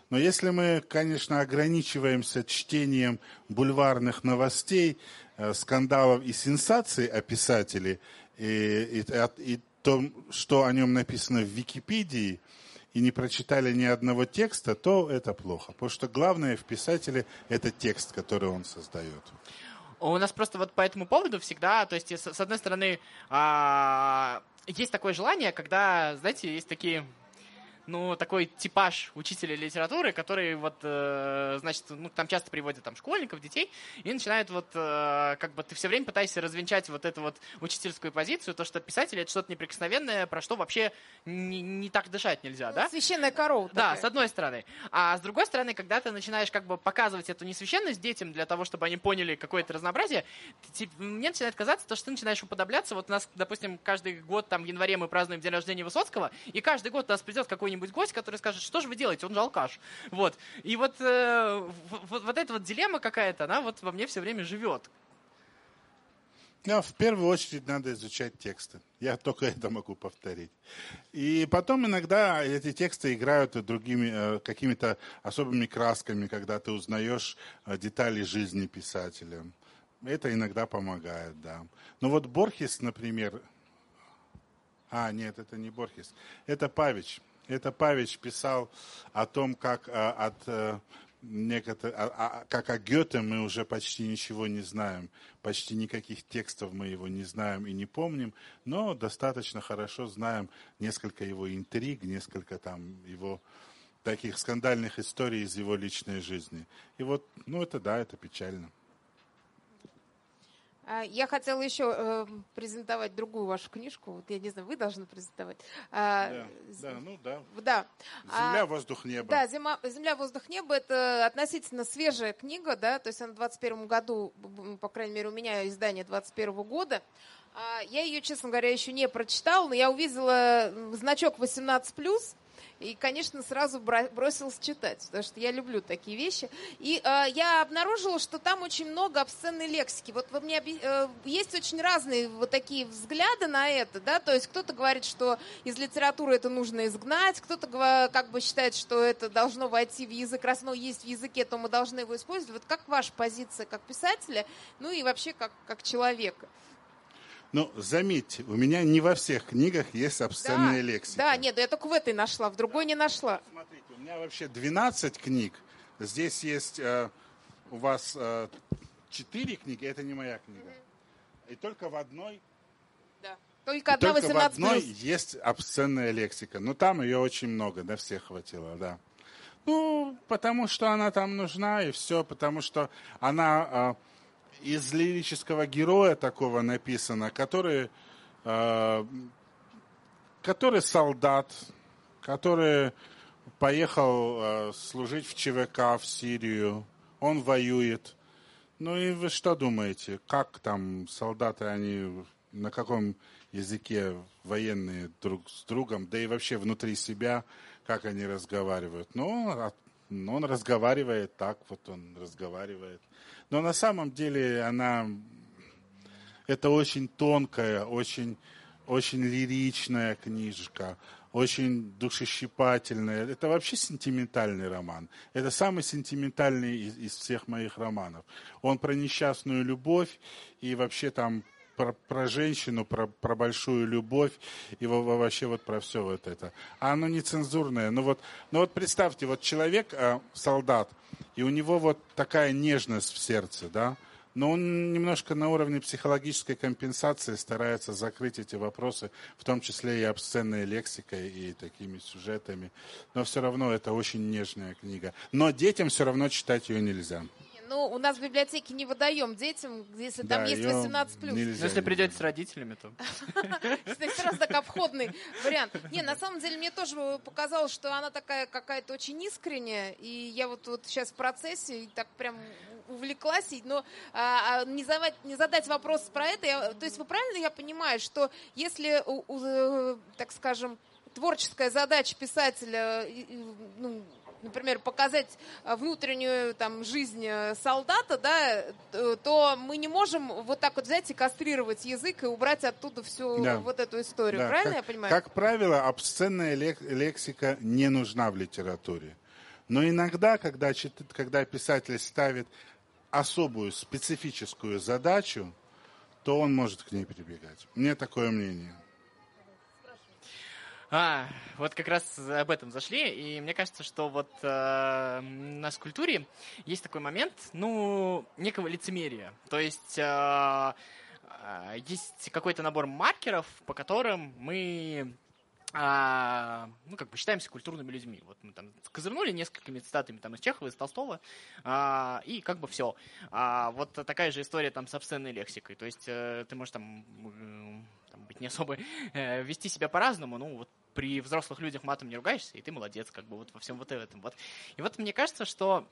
Но если мы, конечно, ограничиваемся чтением бульварных новостей, э, скандалов и сенсаций о писателе, и, и, и том, что о нем написано в Википедии, и не прочитали ни одного текста, то это плохо. Потому что главное в писателе – это текст, который он создает. У нас просто вот по этому поводу всегда, то есть, с, с одной стороны, а, есть такое желание, когда, знаете, есть такие ну, такой типаж учителя литературы, который вот, э, значит, ну, там часто приводят там школьников, детей, и начинают вот, э, как бы ты все время пытаешься развенчать вот эту вот учительскую позицию, то, что писатель это что-то неприкосновенное, про что вообще не, не так дышать нельзя, Ну, да? Священная корова. Да, такая. с одной стороны. А с другой стороны, когда ты начинаешь как бы показывать эту несвященность детям для того, чтобы они поняли какое-то разнообразие, ты- ты- мне начинает казаться, то, что ты начинаешь уподобляться. Вот у нас, допустим, каждый год там в январе мы празднуем день рождения Высоцкого, и каждый год у нас придет какой-нибудь гость, который скажет, что же вы делаете, он же алкаш. Вот. И вот, э, вот, вот эта вот дилемма какая-то, она вот во мне все время живет. Да, в первую очередь надо изучать тексты. Я только это могу повторить. И потом иногда эти тексты играют другими э, какими-то особыми красками, когда ты узнаешь э, детали жизни писателя. Это иногда помогает, да. Но вот Борхес, например, а, нет, это не Борхес. Это Павич. Это Павич писал о том, как а, от э, некотор- а- а- как о Гёте мы уже почти ничего не знаем. Почти никаких текстов мы его не знаем и не помним, но достаточно хорошо знаем несколько его интриг, несколько там его таких скандальных историй из его личной жизни. И вот, ну это да, это печально. А, Я хотела еще э, презентовать другую вашу книжку. Вот я не знаю, вы должны презентовать. А, Да, з- да, ну да. да. Земля, А, воздух, небо. Да, зима, «Земля, воздух, небо» — это относительно свежая книга, да, то есть она в 21 году, по крайней мере, у меня издание 21 года. Я ее, честно говоря, еще не прочитала, но я увидела значок 18+, и, конечно, сразу бросилась читать, потому что я люблю такие вещи. И э, я обнаружила, что там очень много обсценной лексики. Вот вы мне э, есть очень разные вот такие взгляды на это, да, то есть кто-то говорит, что из литературы это нужно изгнать, кто-то как бы считает, что это должно войти в язык, раз оно есть в языке, то мы должны его использовать. Вот как ваша позиция как писателя, ну и вообще как, как человека? Ну, заметьте, у меня не во всех книгах есть обсценная да, лексика. Да, нет, я только в этой нашла, в другой не нашла. Смотрите, у меня вообще 12 книг. Здесь есть э, у вас э, 4 книги, это не моя книга. И только в одной, Да. Только одна только в 18 одной есть обсценная лексика. Но там ее очень много, да, всех хватило, да. Ну, потому что она там нужна, и все, потому что она э, из лирического героя такого написана, который, э, который солдат, который поехал э, служить в ЧВК в Сирию, он воюет. Ну и вы что думаете, как там солдаты, они на каком языке военные друг с другом, да и вообще внутри себя, как они разговаривают? Ну, ну, он разговаривает так, вот он разговаривает. Но на самом деле она это очень тонкая, очень, очень лиричная книжка, очень душещипательная. Это вообще сентиментальный роман. Это самый сентиментальный из, из всех моих романов. Он про несчастную любовь и вообще там про, про женщину, про, про большую любовь и во- во- вообще вот про все вот это. А оно нецензурное. Ну вот, ну вот представьте, вот человек, э, солдат, и у него вот такая нежность в сердце, да, но он немножко на уровне психологической компенсации старается закрыть эти вопросы, в том числе и обсценной лексикой, и такими сюжетами. Но все равно это очень нежная книга. Но детям все равно читать ее нельзя. Ну, у нас в библиотеке не выдаем детям, если там Да, есть её 18 плюс. Ну, если придете с родителями, то... То есть сразу так обходный вариант. Не, на самом деле мне тоже показалось, что она такая какая-то очень искренняя, и я вот, вот сейчас в процессе и так прям увлеклась, и- но а, а, не, задать, не задать вопрос про это, я- то есть вы правильно я понимаю, что если, у- у, э, так скажем, творческая задача писателя, ну, например, показать а, внутреннюю там жизнь э, солдата, да, то мы не можем вот так вот взять и кастрировать язык и убрать оттуда всю Да. вот эту историю. Да, Правильно как, я понимаю? Как правило, обсценная лек- лексика не нужна в литературе. Но иногда, когда, когда писатель ставит особую, специфическую задачу, то он может к ней прибегать. Мне такое мнение. А, вот как раз об этом зашли, и мне кажется, что вот э, у нас в культуре есть такой момент, ну, некого лицемерия. То есть э, э, есть какой-то набор маркеров, по которым мы а, ну, как бы считаемся культурными людьми. Вот мы там козырнули несколькими цитатами там, из Чехова, из Толстого, а, и как бы все. А, вот такая же история там с обсценной лексикой. То есть э, ты можешь там, э, там быть не особо, э, вести себя по-разному, ну, вот при взрослых людях матом не ругаешься, и ты молодец, как бы вот во всем вот этом. Вот. И вот мне кажется, что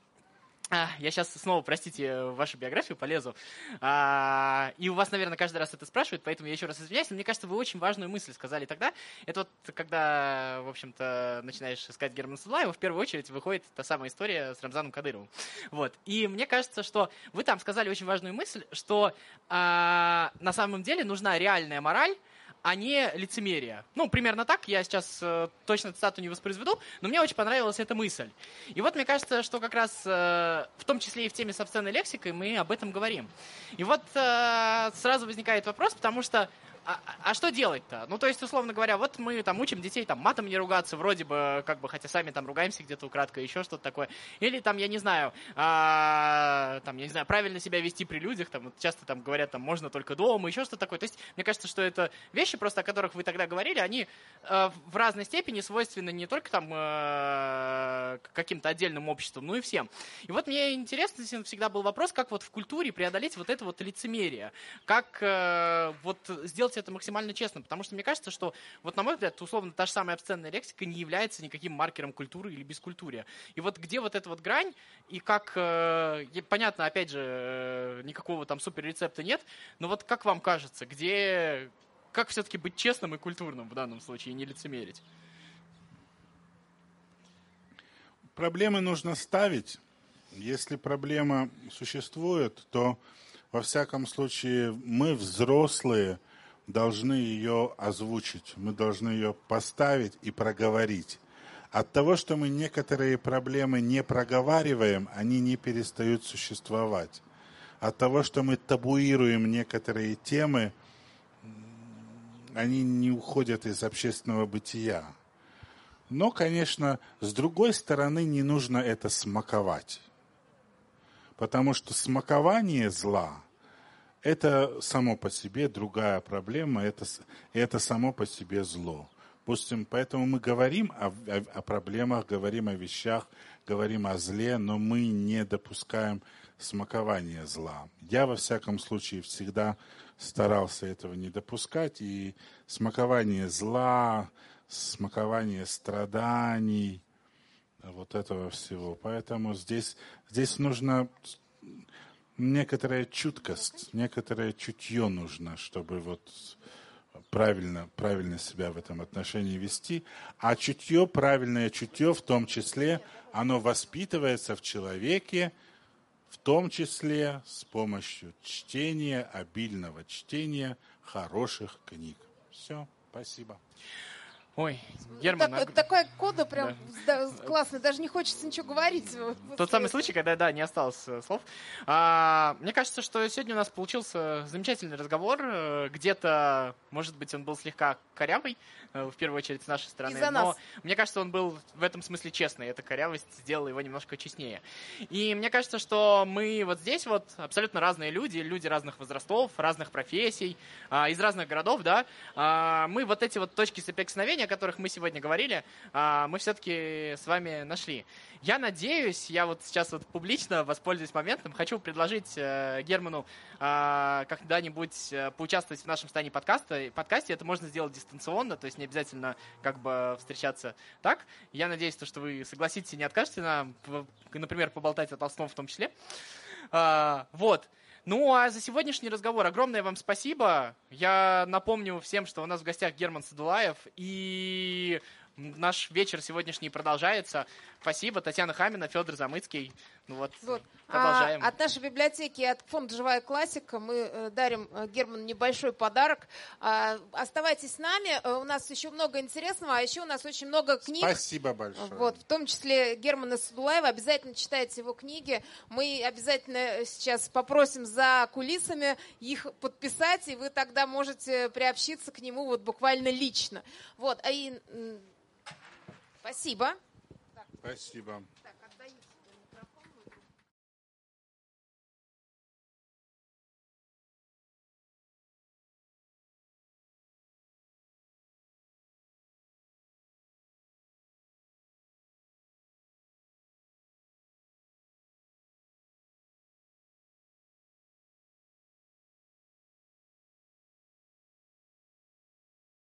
а, я сейчас снова, простите, в вашу биографию полезу. А, и у вас, наверное, каждый раз это спрашивают, поэтому я еще раз извиняюсь. Но мне кажется, вы очень важную мысль сказали тогда. Это вот когда, в общем-то, начинаешь искать Германа Судлаева, в первую очередь выходит та самая история с Рамзаном Кадыровым. Вот. И мне кажется, что вы там сказали очень важную мысль, что а, на самом деле нужна реальная мораль, а не лицемерие. Ну, примерно так, я сейчас э, точно цитату не воспроизведу, но мне очень понравилась эта мысль. И вот мне кажется, что как раз э, в том числе и в теме с обсценной лексикой мы об этом говорим. И вот э, сразу возникает вопрос, потому что а, а что делать-то? Ну, то есть, условно говоря, вот мы там учим детей там матом не ругаться, вроде бы, как бы, хотя сами там ругаемся где-то украдкой, еще что-то такое. Или там, я не знаю, а, там, я не знаю, правильно себя вести при людях, там, вот часто там говорят, там, можно только дома, еще что-то такое. То есть, мне кажется, что это вещи просто, о которых вы тогда говорили, они э, в разной степени свойственны не только там э, каким-то отдельным обществам, но и всем. И вот мне интересно всегда был вопрос, как вот в культуре преодолеть вот это вот лицемерие, как э, вот сделать сделать это максимально честно, потому что мне кажется, что, вот на мой взгляд, условно, та же самая обсценная лексика не является никаким маркером культуры или бескультурия. И вот где вот эта вот грань, и как, э, понятно, опять же, э, никакого там супер рецепта нет, но вот как вам кажется, где, как все-таки быть честным и культурным в данном случае, и не лицемерить? Проблемы нужно ставить. Если проблема существует, то во всяком случае мы взрослые – должны ее озвучить, мы должны ее поставить и проговорить. От того, что мы некоторые проблемы не проговариваем, они не перестают существовать. От того, что мы табуируем некоторые темы, они не уходят из общественного бытия. Но, конечно, с другой стороны, не нужно это смаковать. Потому что смакование зла – это само по себе другая проблема, это, это само по себе зло. Допустим, поэтому мы говорим о, о, о проблемах, говорим о вещах, говорим о зле, но мы не допускаем смакования зла. Я, во всяком случае, всегда старался этого не допускать, и смакование зла, смакование страданий, вот этого всего. Поэтому здесь, здесь нужно некоторая чуткость, некоторое чутье нужно, чтобы вот правильно, правильно себя в этом отношении вести. А чутье, правильное чутье в том числе, оно воспитывается в человеке, в том числе с помощью чтения, обильного чтения хороших книг. Все, спасибо. Ой, Герман... Так, а... Такая кода прям да. классная, даже не хочется ничего говорить. Тот самый случай, когда, да, не осталось э, слов. А, мне кажется, что сегодня у нас получился замечательный разговор. Э, где-то, может быть, он был слегка корявый, э, в первую очередь, с нашей стороны. Но нас. мне кажется, он был в этом смысле честный. Эта корявость сделала его немножко честнее. И мне кажется, что мы вот здесь вот абсолютно разные люди, люди разных возрастов, разных профессий, а, из разных городов, да. А, мы вот эти вот точки соприкосновения о которых мы сегодня говорили, а, мы все-таки с вами нашли. Я надеюсь, я вот сейчас вот публично воспользуюсь моментом, хочу предложить э, Герману а, когда-нибудь э, поучаствовать в нашем стане подкаста. подкасте. Это можно сделать дистанционно, то есть не обязательно как бы встречаться так. Я надеюсь, что вы согласитесь и не откажете нам, например, поболтать о Толстом в том числе. А, вот. Ну, а за сегодняшний разговор огромное вам спасибо. Я напомню всем, что у нас в гостях Герман Садулаев. И наш вечер сегодняшний продолжается. Спасибо, Татьяна Хамина, Федор Замыцкий. Ну вот, вот. продолжаем. А, от нашей библиотеки, от фонда «Живая классика» мы э, дарим э, Герману небольшой подарок. А, оставайтесь с нами, э, у нас еще много интересного, а еще у нас очень много книг. Спасибо большое. Вот, в том числе Германа Садулаева. Обязательно читайте его книги. Мы обязательно сейчас попросим за кулисами их подписать, и вы тогда можете приобщиться к нему вот буквально лично. Вот, а и Спасибо. Спасибо.